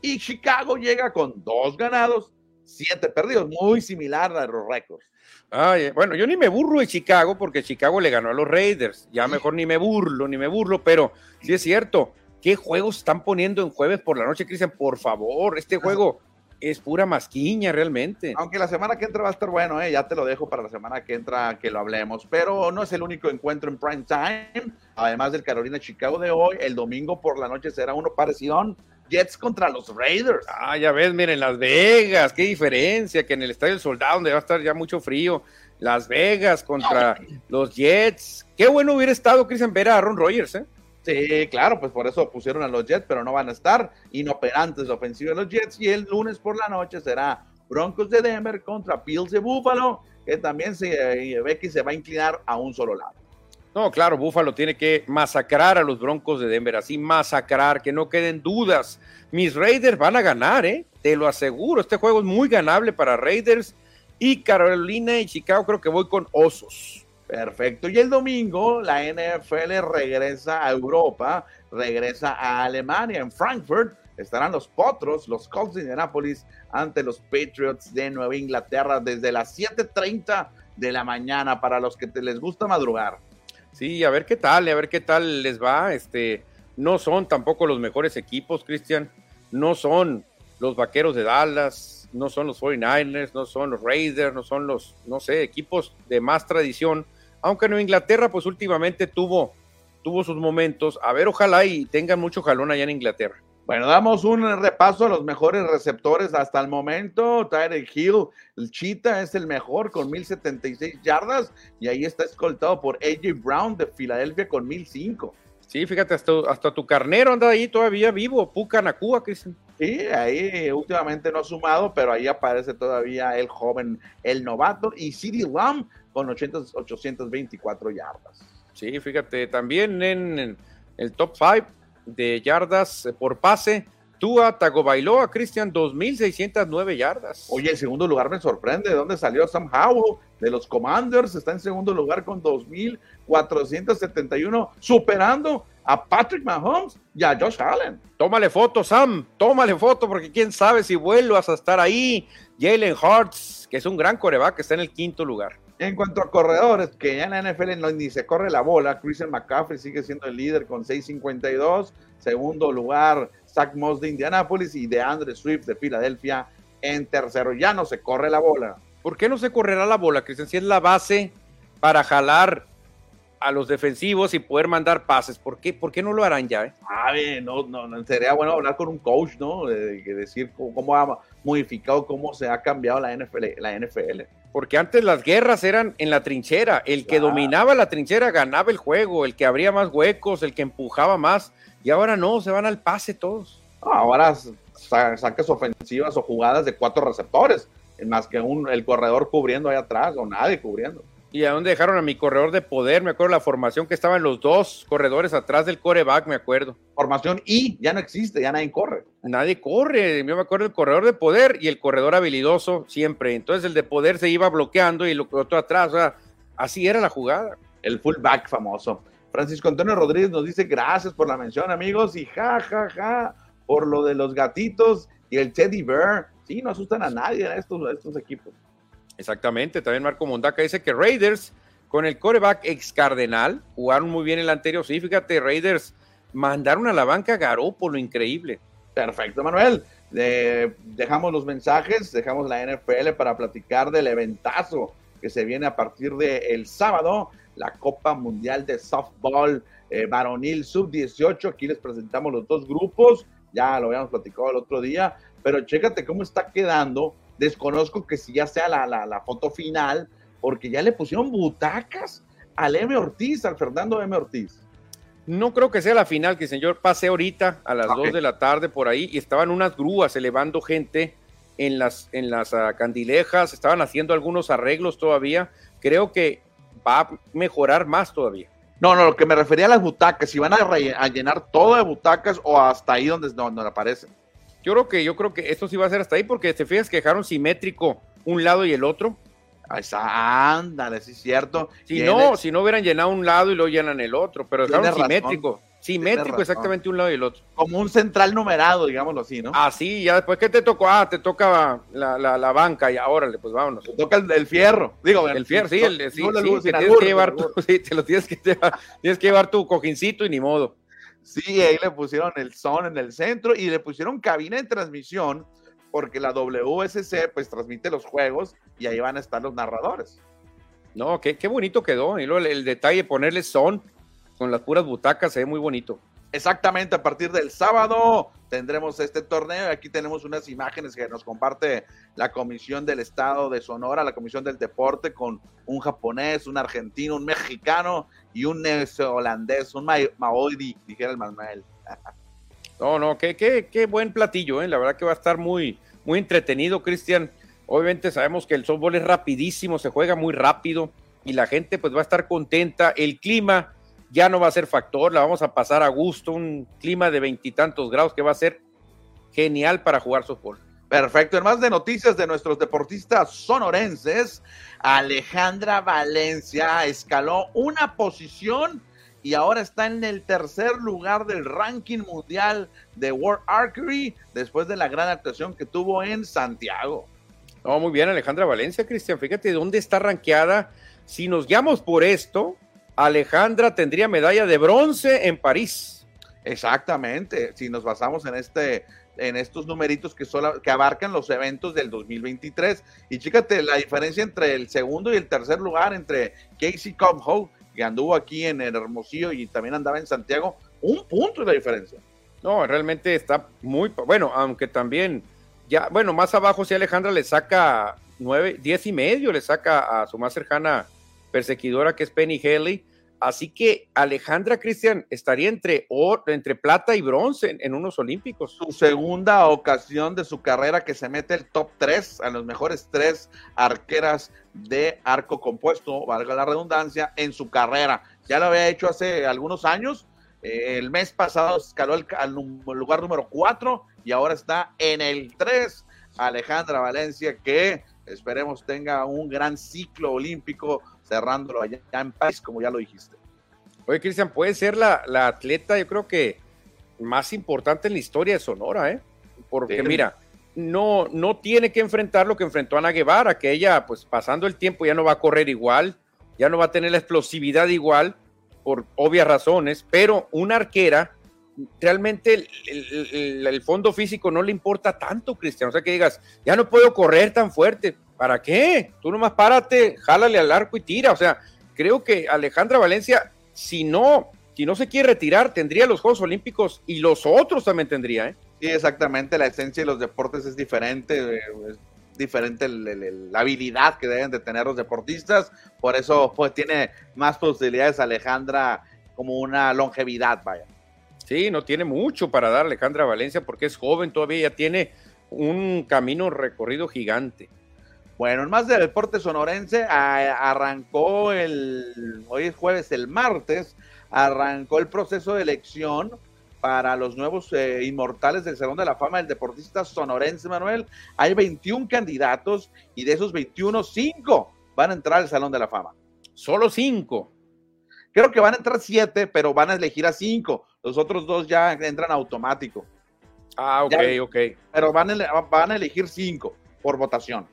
Y Chicago llega con dos ganados, siete perdidos, muy similar a los récords. Ay, bueno, yo ni me burlo de Chicago porque Chicago le ganó a los Raiders. Ya mejor ni me burlo, ni me burlo, pero sí es cierto. ¿Qué juegos están poniendo en jueves por la noche, Cristian? Por favor, este juego es pura masquiña realmente. Aunque la semana que entra va a estar bueno, ¿eh? ya te lo dejo para la semana que entra que lo hablemos. Pero no es el único encuentro en prime time. Además del Carolina Chicago de hoy, el domingo por la noche será uno parecido Jets contra los Raiders. Ah, ya ves, miren, Las Vegas, qué diferencia que en el Estadio del Soldado, donde va a estar ya mucho frío, Las Vegas contra los Jets. Qué bueno hubiera estado, Cristian, ver a Aaron Rodgers, ¿eh? Sí, claro, pues por eso pusieron a los Jets, pero no van a estar inoperantes ofensivos de los Jets. Y el lunes por la noche será Broncos de Denver contra Bills de Buffalo, que también se eh, ve que se va a inclinar a un solo lado. No, claro, Búfalo tiene que masacrar a los Broncos de Denver, así masacrar, que no queden dudas. Mis Raiders van a ganar, ¿eh? Te lo aseguro. Este juego es muy ganable para Raiders y Carolina y Chicago creo que voy con Osos. Perfecto. Y el domingo la NFL regresa a Europa, regresa a Alemania, en Frankfurt. Estarán los Potros, los Colts de Indianapolis ante los Patriots de Nueva Inglaterra desde las 7:30 de la mañana para los que te les gusta madrugar. Sí, a ver qué tal, a ver qué tal les va. Este, no son tampoco los mejores equipos, Cristian. No son los Vaqueros de Dallas, no son los 49ers, no son los Raiders, no son los, no sé, equipos de más tradición. Aunque Nueva Inglaterra, pues últimamente tuvo, tuvo sus momentos. A ver, ojalá y tengan mucho jalón allá en Inglaterra. Bueno, damos un repaso a los mejores receptores hasta el momento. Tyreek Hill, el Cheetah, es el mejor con 1076 yardas y ahí está escoltado por AJ Brown de Filadelfia con 1005. Sí, fíjate, hasta, hasta tu carnero anda ahí todavía vivo, Puka Nakua, Cristian. Sí, ahí últimamente no ha sumado, pero ahí aparece todavía el joven, el novato, y CD Lamb con 824 yardas. Sí, fíjate, también en el top 5 de yardas eh, por pase. Tua Tagovailoa, Cristian, 2.609 yardas. Oye, el segundo lugar me sorprende. ¿De dónde salió Sam Howell? De los Commanders. Está en segundo lugar con 2.471, superando a Patrick Mahomes y a Josh Allen. Tómale foto, Sam. Tómale foto, porque quién sabe si vuelvas a estar ahí. Jalen Hurts, que es un gran coreback, está en el quinto lugar. En cuanto a corredores, que ya en la NFL no, ni se corre la bola, Christian McCaffrey sigue siendo el líder con 6.52. Segundo lugar, Zach Moss de Indianapolis y de Andre Swift de Filadelfia en tercero. Ya no se corre la bola. ¿Por qué no se correrá la bola, Cristian? Si es la base para jalar a los defensivos y poder mandar pases. ¿Por qué, ¿Por qué no lo harán ya? Eh? A ver, no, no, sería bueno hablar con un coach, ¿no? De, decir cómo, ha modificado, cómo se ha cambiado la NFL. La NFL. Porque antes las guerras eran en la trinchera. El que dominaba la trinchera ganaba el juego, el que abría más huecos, el que empujaba más. Y ahora no, se van al pase todos. Ahora sacas ofensivas o jugadas de cuatro receptores, más que un, el corredor cubriendo ahí atrás o nadie cubriendo. ¿Y a dónde dejaron a mi corredor de poder? Me acuerdo la formación que estaban los dos corredores atrás del coreback, me acuerdo. Formación y ya no existe, ya nadie corre. Nadie corre. Yo me acuerdo el corredor de poder y el corredor habilidoso siempre. Entonces el de poder se iba bloqueando y lo otro atrás. O sea, así era la jugada. El fullback famoso. Francisco Antonio Rodríguez nos dice gracias por la mención, amigos, y ja, ja, ja, por lo de los gatitos y el teddy bear. Sí, no asustan a nadie estos, estos equipos. Exactamente, también Marco Mondaca dice que Raiders con el coreback ex Cardenal, jugaron muy bien el anterior. Sí, fíjate, Raiders mandaron a la banca a lo increíble. Perfecto, Manuel. dejamos los mensajes, dejamos la NFL para platicar del eventazo que se viene a partir del el sábado, la Copa Mundial de Softball eh, Varonil Sub-18. Aquí les presentamos los dos grupos, ya lo habíamos platicado el otro día, pero chécate cómo está quedando. Desconozco que si ya sea la, la foto final, porque ya le pusieron butacas al M. Ortiz, al Fernando M. Ortiz. No creo que sea la final, que el señor pase ahorita a las 2 de la tarde por ahí y estaban unas grúas elevando gente en las, en las ah, candilejas, estaban haciendo algunos arreglos todavía. Creo que va a mejorar más todavía. No, no, lo que me refería a las butacas, si van a, llenar todo de butacas o hasta ahí donde, donde aparecen. Yo creo que, yo creo que esto sí va a ser hasta ahí, porque te fijas que dejaron simétrico un lado y el otro. Ahí está, ándale, sí es cierto. Si no, si no hubieran llenado un lado y lo llenan el otro, pero dejaron simétrico. Simétrico exactamente un lado y el otro. Como un central numerado, digámoslo así, ¿no? Ah, sí, ya después que te tocó, ah, te toca la, la, banca y ahora, pues vámonos. Te toca el, fierro, digo. El fierro, sí, el, sí, sí, tienes que llevar tu, <laughs> sí, te lo tienes que llevar, tienes que llevar tu cojincito y ni modo. Sí, ahí le pusieron el son en el centro y le pusieron cabina de transmisión porque la WSC pues transmite los juegos y ahí van a estar los narradores. No, qué, qué bonito quedó. Y luego el, detalle, ponerle son con las puras butacas, se ve muy bonito. Exactamente, a partir del sábado tendremos este torneo. Aquí tenemos unas imágenes que nos comparte la Comisión del Estado de Sonora, la Comisión del Deporte, con un japonés, un argentino, un mexicano y un holandés, un maori, dijera el Manuel. <laughs> No, no, qué, qué, qué buen platillo, ¿eh? la verdad que va a estar muy, muy entretenido, Cristian. Obviamente sabemos que el softball es rapidísimo, se juega muy rápido y la gente pues va a estar contenta. El clima ya no va a ser factor, la vamos a pasar a gusto, un clima de veintitantos grados que va a ser genial para jugar softball. Perfecto, en más de noticias de nuestros deportistas sonorenses, Alejandra Valencia escaló una posición y ahora está en el tercer lugar del ranking mundial de World Archery después de la gran actuación que tuvo en Santiago. Muy bien, Alejandra Valencia, Cristian. Fíjate dónde está rankeada. Si nos guiamos por esto, Alejandra tendría medalla de bronce en París. Exactamente. Si nos basamos en este en estos numeritos que, solo, que abarcan los eventos del 2023. Y fíjate la diferencia entre el segundo y el tercer lugar, entre Casey Comhoe que anduvo aquí en el Hermosillo y también andaba en Santiago, un punto de la diferencia. No, realmente está muy bueno, aunque también ya, bueno, más abajo si Alejandra le saca nueve, diez y medio, le saca a su más cercana perseguidora que es Penny Haley. Así que Alejandra Cristian estaría entre, entre plata y bronce en, unos olímpicos. Su segunda ocasión de su carrera que se mete el top 3 a los mejores tres arqueras de arco compuesto, valga la redundancia, en su carrera. Ya lo había hecho hace algunos años. Eh, el mes pasado escaló al lugar número 4 y ahora está en el 3. Alejandra Valencia, que esperemos tenga un gran ciclo olímpico cerrándolo allá en París, como ya lo dijiste. Oye, Cristian, puede ser la, atleta, yo creo que más importante en la historia de Sonora, ¿eh? Porque mira, no, no tiene que enfrentar lo que enfrentó Ana Guevara, que ella, pues pasando el tiempo, ya no va a correr igual, ya no va a tener la explosividad igual, por obvias razones, pero una arquera, realmente el, fondo físico no le importa tanto, Cristian. O sea, que digas, ya no puedo correr tan fuerte. ¿Para qué? Tú nomás párate, jálale al arco y tira. O sea, creo que Alejandra Valencia, si no, si no se quiere retirar, tendría los Juegos Olímpicos y los otros también tendría, ¿eh? Sí, exactamente. La esencia de los deportes es diferente. Es diferente la habilidad que deben de tener los deportistas. Por eso, pues, tiene más posibilidades Alejandra como una longevidad, vaya. Sí, no tiene mucho para dar Alejandra Valencia porque es joven, todavía ya tiene un camino recorrido gigante. Bueno, en más del deporte sonorense, arrancó el, hoy es jueves, el martes, arrancó el proceso de elección para los nuevos eh, inmortales del Salón de la Fama del Deportista Sonorense, Manuel. Hay 21 candidatos y de esos 21, 5 van a entrar al Salón de la Fama. Solo 5. Creo que van a entrar 7, pero van a elegir a 5. Los otros dos ya entran automático. Ah, ok, ok. Pero van a, van a elegir 5 por votación.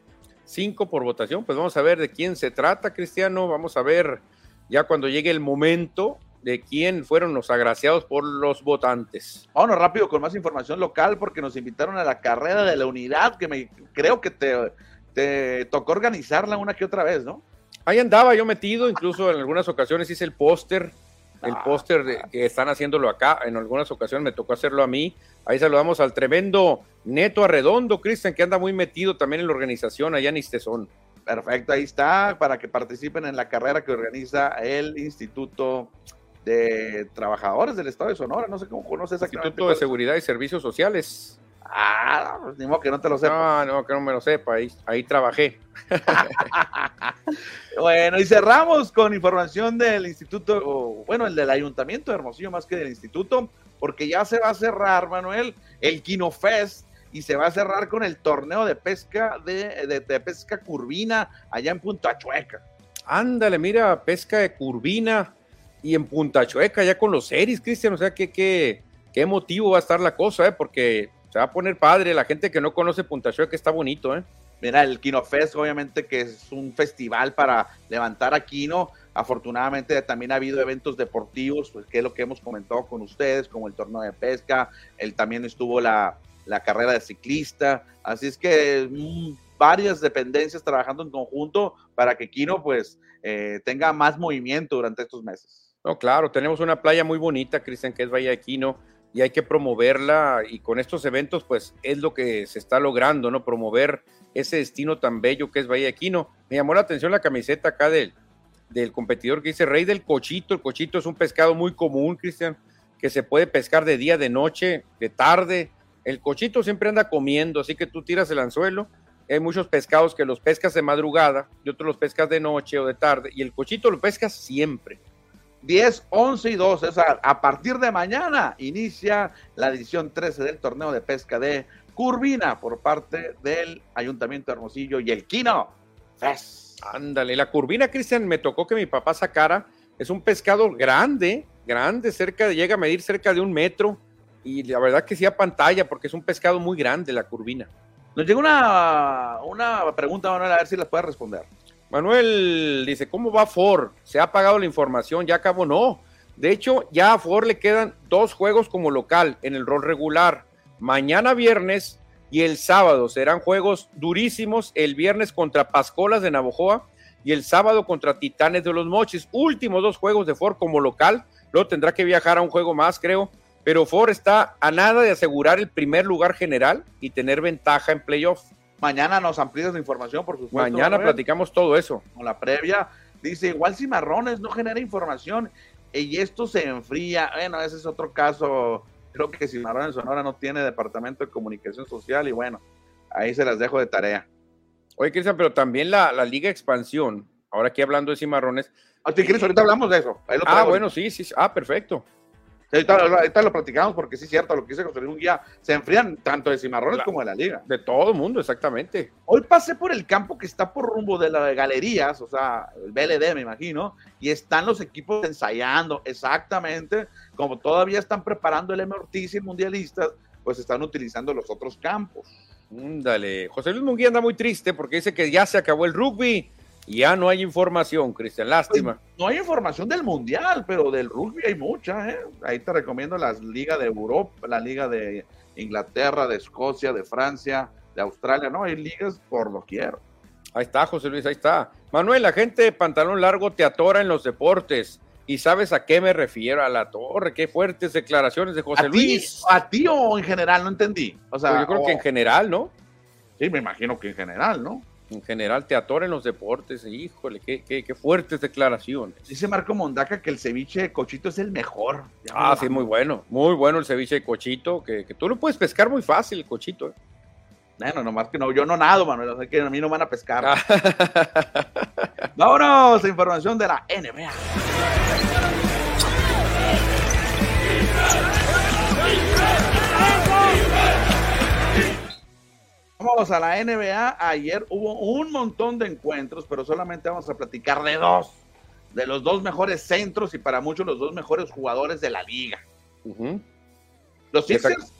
Cinco por votación. Pues vamos a ver de quién se trata, Cristiano. Vamos a ver ya cuando llegue el momento de quién fueron los agraciados por los votantes. Vámonos rápido con más información local porque nos invitaron a la carrera de la unidad que me creo que te, te tocó organizarla una que otra vez, ¿no? Ahí andaba yo metido, incluso en algunas ocasiones hice el póster, el Ah. póster que están haciéndolo acá, en algunas ocasiones me tocó hacerlo a mí. Ahí saludamos al tremendo Neto Arredondo, Cristian, que anda muy metido también en la organización allá en Istezón. Perfecto, ahí está, para que participen en la carrera que organiza el Instituto de Trabajadores del Estado de Sonora. No sé cómo conoces exactamente. Instituto de Seguridad y Servicios Sociales. Ah, pues ni modo que no te lo sepa. No, no, que no me lo sepa, ahí, ahí trabajé. <laughs> Bueno, y cerramos con información del Instituto, o, bueno, el del Ayuntamiento de Hermosillo más que del Instituto, porque ya se va a cerrar, Manuel, el Kino Fest y se va a cerrar con el torneo de pesca de, de- de pesca curvina allá en Punta Chueca. Ándale, mira, pesca de curvina y en Punta Chueca, ya con los series, Cristian, o sea, qué, qué, qué emotivo va a estar la cosa, ¿eh? porque se va a poner padre, la gente que no conoce Punta Chueca está bonito, ¿eh? Mira, el Kino Fest, obviamente que es un festival para levantar a Kino. Afortunadamente también ha habido eventos deportivos, pues, que es lo que hemos comentado con ustedes, como el torneo de pesca, el, también estuvo la, la carrera de ciclista. Así es que mm, varias dependencias trabajando en conjunto para que Kino pues eh, tenga más movimiento durante estos meses. No, claro, tenemos una playa muy bonita, Cristian, que es Valle de Quino, y hay que promoverla, y con estos eventos, pues es lo que se está logrando, ¿no? Promover ese destino tan bello que es Valle de Quino. Me llamó la atención la camiseta acá del, del competidor que dice Rey del Cochito. El cochito es un pescado muy común, Cristian, que se puede pescar de día, de noche, de tarde. El cochito siempre anda comiendo, así que tú tiras el anzuelo. Hay muchos pescados que los pescas de madrugada y otros los pescas de noche o de tarde, y el cochito lo pescas siempre. 10, 11 y 12. O sea, a partir de mañana inicia la edición 13 del torneo de pesca de Curvina por parte del Ayuntamiento de Hermosillo y el Kino Fest. Ándale, la curvina, Cristian, me tocó que mi papá sacara. Es un pescado grande, grande, cerca de, llega a medir cerca de un metro. Y la verdad que sí a pantalla, porque es un pescado muy grande la curvina. Nos llegó una, una pregunta, Manuel, a ver si las puedes responder. Manuel dice, ¿cómo va Ford? ¿Se ha pagado la información? Ya acabó, no. De hecho, ya a Ford le quedan dos juegos como local en el rol regular. Mañana viernes y el sábado serán juegos durísimos. El viernes contra Pascolas de Navojoa y el sábado contra Titanes de los Mochis. Últimos dos juegos de Ford como local. Luego tendrá que viajar a un juego más, creo. Pero Ford está a nada de asegurar el primer lugar general y tener ventaja en playoff. Mañana nos amplías la información, por supuesto. Mañana platicamos todo eso. Con la previa. Dice, igual Cimarrones no genera información y esto se enfría. Bueno, ese es otro caso. Creo que Cimarrones Sonora no tiene departamento de comunicación social y bueno, ahí se las dejo de tarea. Oye, Cristian, pero también la, la Liga Expansión, ahora aquí hablando de Cimarrones. Ah, si quieres, ahorita hablamos de eso. Ah, bueno, sí, sí. Ah, perfecto. Ahorita, lo platicamos porque sí es cierto, lo que dice José Luis Munguía, se enfrían tanto de Cimarrones como de la liga. De todo el mundo, exactamente. Hoy pasé por el campo que está por rumbo de las galerías, o sea, el BLD me imagino, y están los equipos ensayando exactamente como todavía están preparando el M. Ortiz y el Mundialistas, pues están utilizando los otros campos. Dale. José Luis Munguía anda muy triste porque dice que ya se acabó el rugby ya no hay información, Cristian. Lástima. No hay información del Mundial, pero del rugby hay mucha, ¿eh? Ahí te recomiendo las ligas de Europa, la liga de Inglaterra, de Escocia, de Francia, de Australia, no, hay ligas por lo quiero. Ahí está, José Luis, ahí está. Manuel, la gente de pantalón largo te atora en los deportes. ¿Y sabes a qué me refiero? A la torre. Qué fuertes declaraciones de José ¿A ti, Luis. ¿A ti o en general? No entendí. O sea, Pues yo creo o- que en general, ¿no? Sí, me imagino que en general, ¿no? En general te atora en los deportes. Híjole, qué, qué, qué fuertes declaraciones. Dice Marco Mondaca que el ceviche de cochito es el mejor. Ya Ah, sí, muy bueno. Muy bueno el ceviche de cochito, que, que tú lo puedes pescar muy fácil, el cochito. ¿eh? Bueno, nomás que no, yo no nado, Manuel, así que a mí no van a pescar. Ah. <laughs> Vámonos a información de la NBA. Vamos a la NBA. Ayer hubo un montón de encuentros, pero solamente vamos a platicar de dos. De los dos mejores centros y para muchos los dos mejores jugadores de la liga. Los. Sixers. Sí,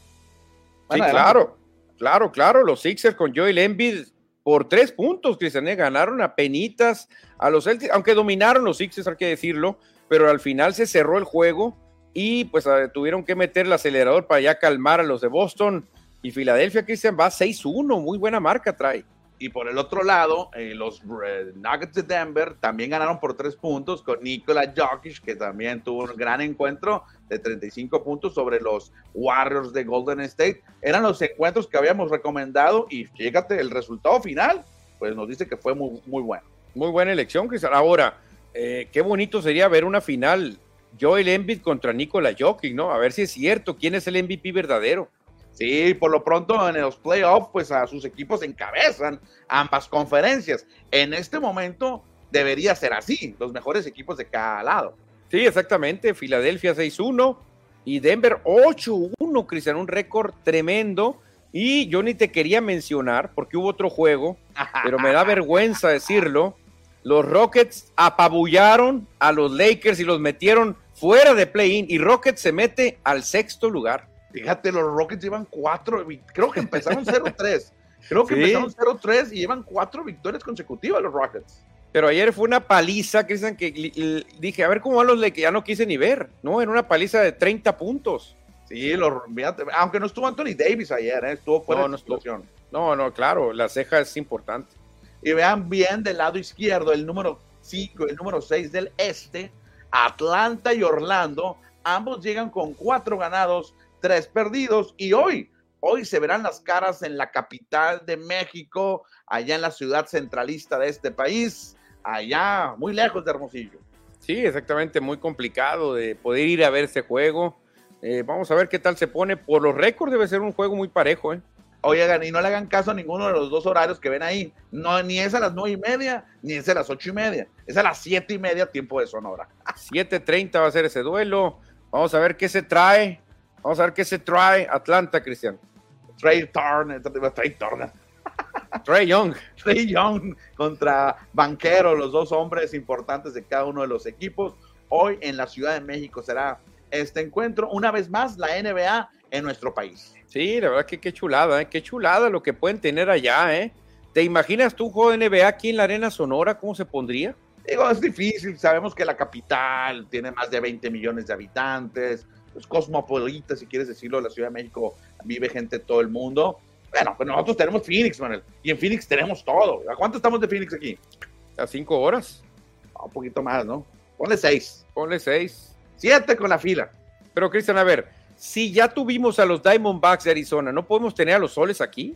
adelante. claro, claro, claro. Los Sixers con Joel Embiid por tres puntos, Cristian, ¿eh? ganaron a penitas a los Celtics, aunque dominaron los Sixers, hay que decirlo, pero al final se cerró el juego y pues tuvieron que meter el acelerador para ya calmar a los de Boston y Filadelfia, Cristian, va 6-1, muy buena marca trae. Y por el otro lado, eh, los Nuggets de Denver también ganaron por tres puntos con Nikola Jokic, que también tuvo un gran encuentro de 35 puntos sobre los Warriors de Golden State. Eran los encuentros que habíamos recomendado y fíjate, el resultado final, pues nos dice que fue muy, muy bueno. Muy buena elección, Cristian. Ahora, eh, qué bonito sería ver una final Joel Embiid contra Nikola Jokic, ¿no? A ver si es cierto, quién es el MVP verdadero. Sí, por lo pronto en los playoffs, pues a sus equipos encabezan ambas conferencias. En este momento debería ser así, los mejores equipos de cada lado. Sí, exactamente. Filadelfia 6-1 y Denver 8-1, Cristian, un récord tremendo. Y yo ni te quería mencionar porque hubo otro juego, pero me da <laughs> vergüenza decirlo. Los Rockets apabullaron a los Lakers y los metieron fuera de play-in y Rockets se mete al sexto lugar. Fíjate, los Rockets llevan cuatro, creo que empezaron <laughs> 0-3. Creo que empezaron 0-3 y llevan cuatro victorias consecutivas los Rockets. Pero ayer fue una paliza, Cristian, que dije, a ver cómo van los que ya no quise ni ver, ¿no? En una paliza de 30 puntos. Sí, los, aunque no estuvo Anthony Davis ayer, ¿eh? estuvo fuera no, de situación. No, no, claro, la ceja es importante. Y vean bien del lado izquierdo, el número 5 el número 6 del este, Atlanta y Orlando, ambos llegan con cuatro ganados tres perdidos. Y hoy, hoy se verán las caras en la capital de México, allá en la ciudad centralista de este país, allá muy lejos de Hermosillo. Sí, exactamente, muy complicado de poder ir a ver ese juego. Eh, vamos a ver qué tal se pone. Por los récords debe ser un juego muy parejo, ¿eh? Oigan, y no le hagan caso a ninguno de los dos horarios que ven ahí. No, ni es a las nueve y media, ni es a las ocho y media. Es a las siete y media, tiempo de Sonora. 7.30 va a ser ese duelo. Vamos a ver qué se trae. Vamos a ver qué se trae Atlanta, Cristian. Trey Turner, Trey Turner. Trey Young. <laughs> Trey Young contra Banquero, los dos hombres importantes de cada uno de los equipos. Hoy en la Ciudad de México será este encuentro. Una vez más, la NBA en nuestro país. Sí, la verdad que qué chulada, ¿eh? qué chulada lo que pueden tener allá, ¿eh? ¿Te imaginas tú un juego de NBA aquí en la Arena Sonora? ¿Cómo se pondría? Digo, es difícil. Sabemos que la capital tiene más de 20 millones de habitantes pues, cosmopolita, si quieres decirlo, la Ciudad de México vive gente de todo el mundo. Bueno, pues nosotros tenemos Phoenix, Manuel, y en Phoenix tenemos todo. ¿A cuánto estamos de Phoenix aquí? A cinco horas. un poquito más, ¿no? Ponle seis. Ponle seis. Siete con la fila. Pero, Cristian, a ver, si ya tuvimos a los Diamondbacks de Arizona, ¿no podemos tener a los Soles aquí?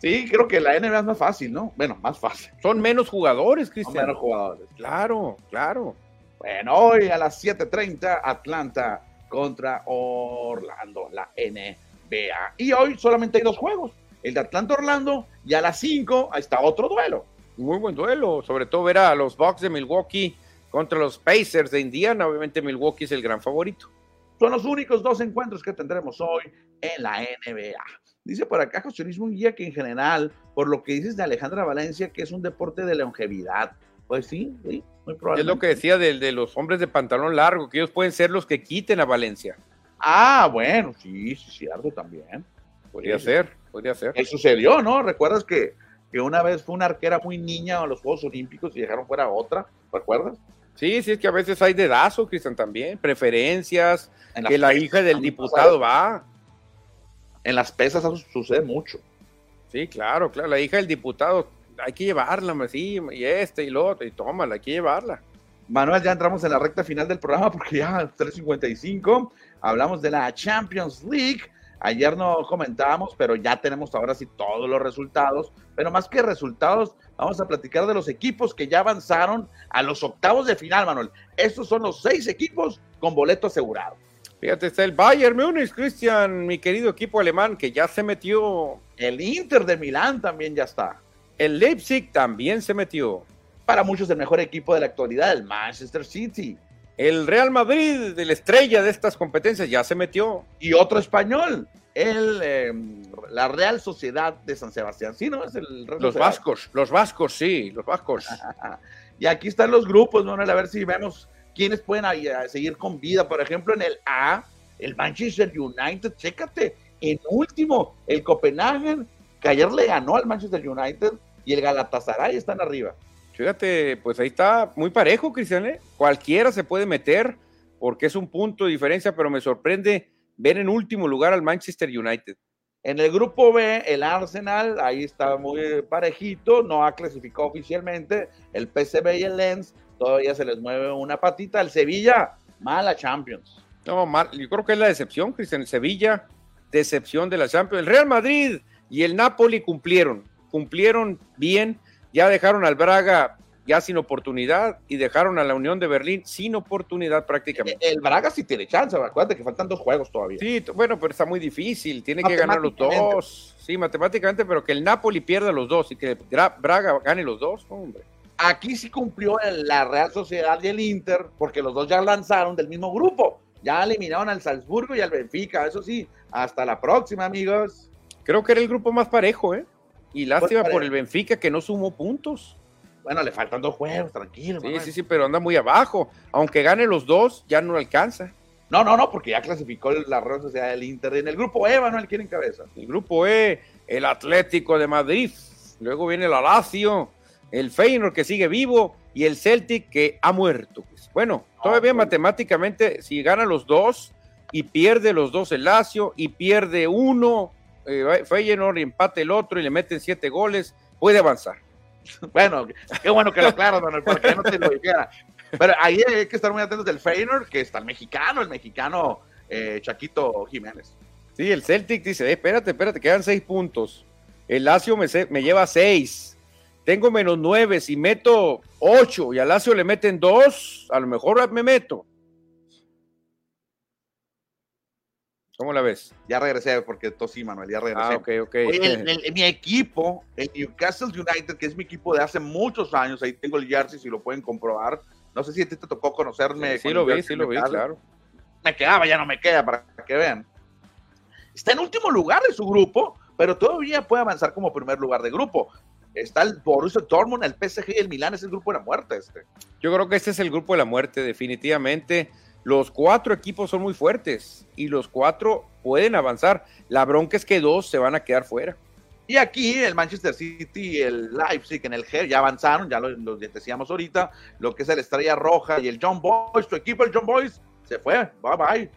Sí, creo que la NBA es más fácil, ¿no? Bueno, más fácil. Son menos jugadores, Cristian. Son menos jugadores. Claro, claro. Bueno, hoy a las 7:30, Atlanta contra Orlando, la NBA. Y hoy solamente hay dos juegos, el de Atlanta Orlando y a las 5 está otro duelo. Muy buen duelo, sobre todo ver a los Bucks de Milwaukee contra los Pacers de Indiana, obviamente Milwaukee es el gran favorito. Son los únicos dos encuentros que tendremos hoy en la NBA. Dice por acá José Luis Munguía que en general, por lo que dices de Alejandra Valencia, que es un deporte de longevidad. Pues sí, sí, muy probable. Es lo que decía de, de, los hombres de pantalón largo, que ellos pueden ser los que quiten a Valencia. Ah, bueno, sí, sí, cierto también. Podría ser, podría ser. ¿Qué sucedió, no? ¿Recuerdas que, que una vez fue una arquera muy niña a los Juegos Olímpicos y dejaron fuera otra? ¿Recuerdas? Sí, sí, es que a veces hay dedazo, Cristian, también. Preferencias, que la hija del diputado va. En las pesas sucede mucho. Sí, claro, claro. La hija del diputado hay que llevarla, sí, y este y lo otro, y tómala, hay que llevarla. Manuel, ya entramos en la recta final del programa porque ya 3.55, hablamos de la Champions League. Ayer no comentábamos, pero ya tenemos ahora sí todos los resultados. Pero más que resultados, vamos a platicar de los equipos que ya avanzaron a los octavos de final, Manuel. Estos son los seis equipos con boleto asegurado. Fíjate, está el Bayern Múnich, Cristian, mi querido equipo alemán, que ya se metió. El Inter de Milán también ya está. El Leipzig también se metió. Para muchos el mejor equipo de la actualidad, el Manchester City. El Real Madrid, la estrella de estas competencias, ya se metió. Y otro español, el, em, la Real Sociedad de San Sebastián. Sí, ¿no? Es el los vascos, los vascos, sí, los vascos. <laughs> y aquí están los grupos, ¿no? A ver si vemos quiénes pueden seguir con vida. Por ejemplo, en el A, el Manchester United, chécate, en último, el Copenhagen, que ayer le ganó al Manchester United y el Galatasaray están arriba. Fíjate, pues ahí está muy parejo, Cristian. ¿eh? Cualquiera se puede meter porque es un punto de diferencia, pero me sorprende ver en último lugar al Manchester United. En el grupo B, el Arsenal, ahí está muy parejito, no ha clasificado oficialmente. El PSV y el Lens todavía se les mueve una patita. El Sevilla, mala Champions. No, mal, yo creo que es la decepción, Cristian. El Sevilla, decepción de la Champions. El Real Madrid y el Napoli cumplieron, cumplieron bien, ya dejaron al Braga ya sin oportunidad y dejaron a la Unión de Berlín sin oportunidad prácticamente. El Braga sí tiene chance, acuérdate que faltan dos juegos todavía. Sí, bueno, pero está muy difícil, tiene que ganar los dos. Sí, matemáticamente, pero que el Napoli pierda los dos y que Braga gane los dos, hombre. Aquí sí cumplió la Real Sociedad y el Inter, porque los dos ya lanzaron del mismo grupo. Ya eliminaron al Salzburgo y al Benfica, eso sí. Hasta la próxima, amigos. Creo que era el grupo más parejo, ¿eh? Y lástima por el Benfica que no sumó puntos. Bueno, le faltan dos juegos, tranquilo. Sí, sí, sí, pero anda muy abajo. Aunque gane los dos, ya no alcanza. No, no, no, porque ya clasificó la Real Sociedad del Inter. En el grupo E, Manuel, ¿quién encabeza? El grupo E, el Atlético de Madrid. Luego viene el Lazio, el Feyenoord que sigue vivo y el Celtic que ha muerto. Pues. Bueno, todavía matemáticamente, si gana los dos y pierde los dos el Lazio y pierde uno, eh, Feyenoord y empate el otro y le meten siete goles, puede avanzar. <laughs> Bueno, qué bueno que lo aclaras, Manuel, para que no te lo dijera. Pero ahí hay que estar muy atentos del Feyenoord, que está el mexicano, el mexicano eh, Chaquito Jiménez. Sí, el Celtic dice, eh, espérate, espérate, quedan seis puntos. El Lazio me, me lleva seis. Tengo menos nueve. Si meto ocho y al Lazio le meten dos, a lo mejor me meto. ¿Cómo la ves? Ya regresé porque tosí, Manuel, ya regresé. Ah, ok, ok. mi equipo, el Newcastle United, que es mi equipo de hace muchos años, ahí tengo el jersey, si lo pueden comprobar. No sé si a ti te tocó conocerme. Sí, lo vi, sí lo vi, claro. Me quedaba, ya no me queda, para que vean. Está en último lugar de su grupo, pero todavía puede avanzar como primer lugar de grupo. Está el Borussia Dortmund, el PSG y el Milán, es el grupo de la muerte este. Yo creo que este es el grupo de la muerte, definitivamente los cuatro equipos son muy fuertes y los cuatro pueden avanzar. La bronca es que dos se van a quedar fuera. Y aquí el Manchester City y el Leipzig en el G ya avanzaron, ya lo, decíamos ahorita, lo que es el Estrella Roja y el John Boys, tu equipo, el John Boys, se fue, bye bye.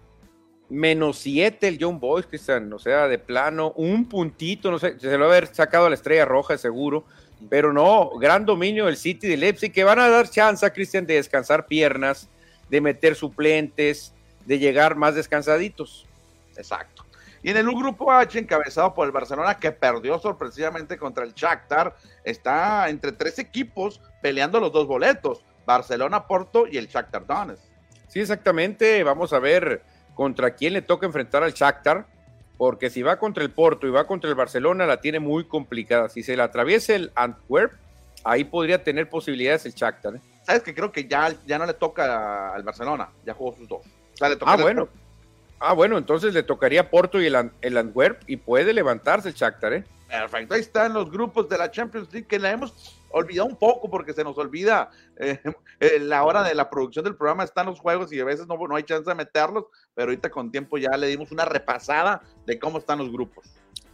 Menos siete el John Boys, Cristian, o sea, de plano, un puntito, no sé, se lo va a haber sacado a la Estrella Roja seguro, pero no, gran dominio del City de Leipzig, que van a dar chance a Cristian de descansar piernas, de meter suplentes, de llegar más descansaditos. Exacto. Y en el grupo H, encabezado por el Barcelona, que perdió sorpresivamente contra el Shakhtar, está entre tres equipos peleando los dos boletos, Barcelona, Porto y el Shakhtar Donetsk. Sí, exactamente. Vamos a ver contra quién le toca enfrentar al Shakhtar, porque si va contra el Porto y va contra el Barcelona, la tiene muy complicada. Si se la atraviesa el Antwerp, ahí podría tener posibilidades el Shakhtar. ¿eh? Sabes que creo que ya, ya no le toca al Barcelona, ya jugó sus dos. ah, bueno. Ah, bueno, entonces le tocaría Porto y el, el Antwerp y puede levantarse el Shakhtar, ¿eh? Perfecto, ahí están los grupos de la Champions League que la hemos olvidado un poco porque se nos olvida <laughs> eh, la hora de la producción del programa están los juegos y a veces no, no hay chance de meterlos, pero ahorita con tiempo ya le dimos una repasada de cómo están los grupos.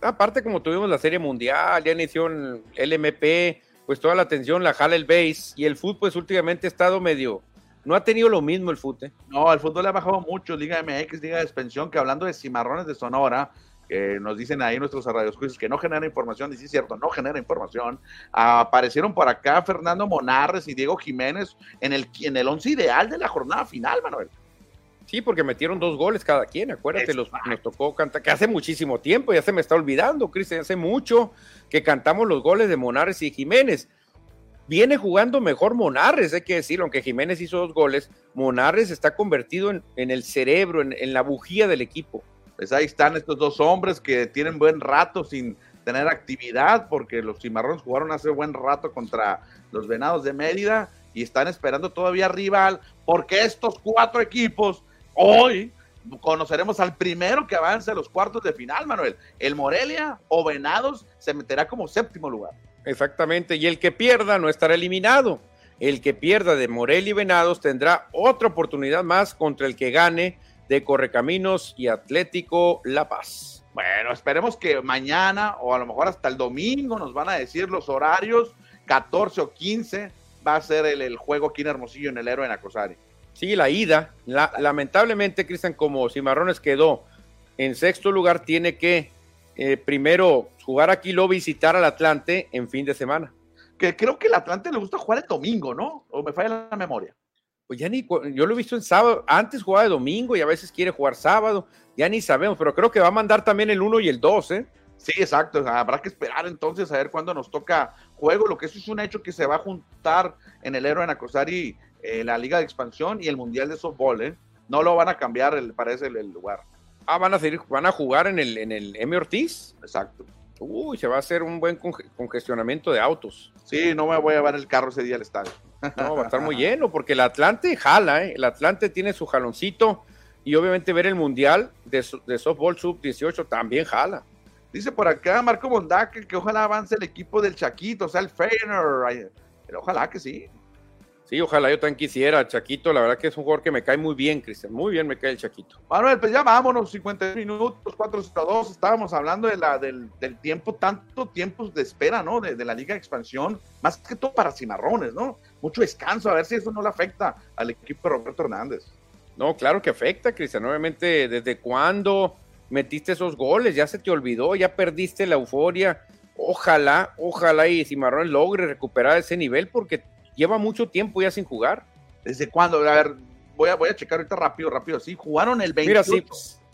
Aparte como tuvimos la Serie Mundial, ya inició el LMP, pues toda la atención la jala el base y el fútbol pues últimamente ha estado medio, no ha tenido lo mismo el fútbol. ¿eh? No, el fútbol le ha bajado mucho, Liga MX, Liga de Expansión, que hablando de cimarrones de Sonora, que nos dicen ahí nuestros radioscuchos que no genera información, y sí es cierto, no genera información. aparecieron por acá Fernando Monarres y Diego Jiménez en el, en el once ideal de la jornada final, Manuel. Sí, porque metieron dos goles cada quien, acuérdate, los, nos tocó cantar, que hace muchísimo tiempo, ya se me está olvidando, Cristian, hace mucho que cantamos los goles de Monares y Jiménez. Viene jugando mejor Monares, hay que decirlo, aunque Jiménez hizo dos goles, Monares está convertido en, el cerebro, en, en, la bujía del equipo. Pues ahí están estos dos hombres que tienen buen rato sin tener actividad, porque los cimarrones jugaron hace buen rato contra los Venados de Mérida y están esperando todavía rival, porque estos cuatro equipos Hoy conoceremos al primero que avance a los cuartos de final, Manuel. El Morelia o Venados se meterá como séptimo lugar. Exactamente, y el que pierda no estará eliminado. El que pierda de Morelia y Venados tendrá otra oportunidad más contra el que gane de Correcaminos y Atlético La Paz. Bueno, esperemos que mañana o a lo mejor hasta el domingo nos van a decir los horarios, 14 o 15 va a ser el, juego aquí en Hermosillo en el Héroe en Acosari. Sí, la ida. lamentablemente, Cristian, como Cimarrones quedó en sexto lugar, tiene que eh, primero jugar aquí, luego visitar al Atlante en fin de semana. Que creo que el Atlante le gusta jugar el domingo, ¿no? O me falla la memoria. Pues ya ni, yo lo he visto en sábado, antes jugaba de domingo y a veces quiere jugar sábado, ya ni sabemos, pero creo que va a mandar también el 1 y el 2, ¿eh? Sí, exacto. Habrá que esperar entonces a ver cuándo nos toca juego. Lo que eso es un hecho que se va a juntar en el Héroe en Acosari eh, la Liga de Expansión y el Mundial de Softball, ¿eh? No lo van a cambiar, el, parece, el, lugar. Ah, van a seguir, van a jugar en el, en el M. Ortiz. Exacto. Uy, se va a hacer un buen congestionamiento de autos. Sí, no me voy a llevar el carro ese día al estadio. No, va a estar muy lleno, porque el Atlante jala, ¿eh? El Atlante tiene su jaloncito y obviamente ver el Mundial de, de Softball Sub-18 también jala. Dice por acá Marco Bondaque que ojalá avance el equipo del Chaquito, o sea, el Feiner. Ojalá que sí. Sí, ojalá yo también quisiera. Chaquito, la verdad que es un jugador que me cae muy bien, Cristian. Muy bien me cae el Chaquito. Manuel, pues ya vámonos, 50 minutos, 4 2. Estábamos hablando de la, del, tiempo, tanto tiempo de espera, ¿no? De, la Liga de Expansión, más que todo para Cimarrones, ¿no? Mucho descanso, a ver si eso no le afecta al equipo de Roberto Hernández. No, claro que afecta, Cristian. Obviamente, ¿desde cuándo? metiste esos goles, ya se te olvidó, ya perdiste la euforia. Ojalá, ojalá y Cimarrones logre recuperar ese nivel porque lleva mucho tiempo ya sin jugar. ¿Desde cuándo? A ver, voy a, voy a checar ahorita rápido, rápido. Sí, jugaron el 28. Mira,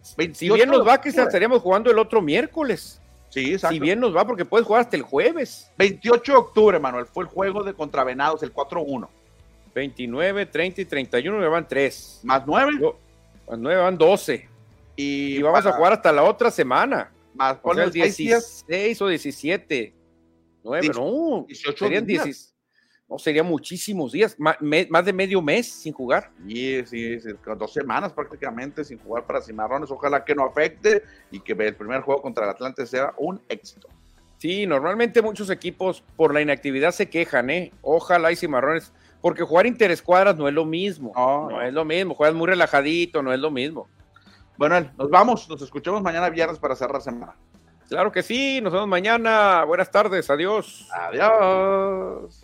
si, si bien nos va, que estaríamos jugando el otro miércoles. Sí, exacto. Si bien nos va, porque puedes jugar hasta el jueves. 28 de octubre, Manuel, fue el juego de Contravenados, el 4-1. 29, 30 y 31 me van 3. ¿Más 9? más 9 van 12. Y, vamos a jugar hasta la otra semana. Más o el 16 o 17. 9, no. 18 serían 10. No, serían muchísimos días, más, de medio mes sin jugar. Sí, sí, dos semanas prácticamente sin jugar para Cimarrones. Ojalá que no afecte y que el primer juego contra el Atlante sea un éxito. Sí, normalmente muchos equipos por la inactividad se quejan, ¿eh? Ojalá y Cimarrones, porque jugar interescuadras no es lo mismo. no es lo mismo, juegas muy relajadito, no es lo mismo. Bueno, nos vamos, nos escuchamos mañana viernes para cerrar semana. Claro que sí, nos vemos mañana. Buenas tardes, adiós. Adiós.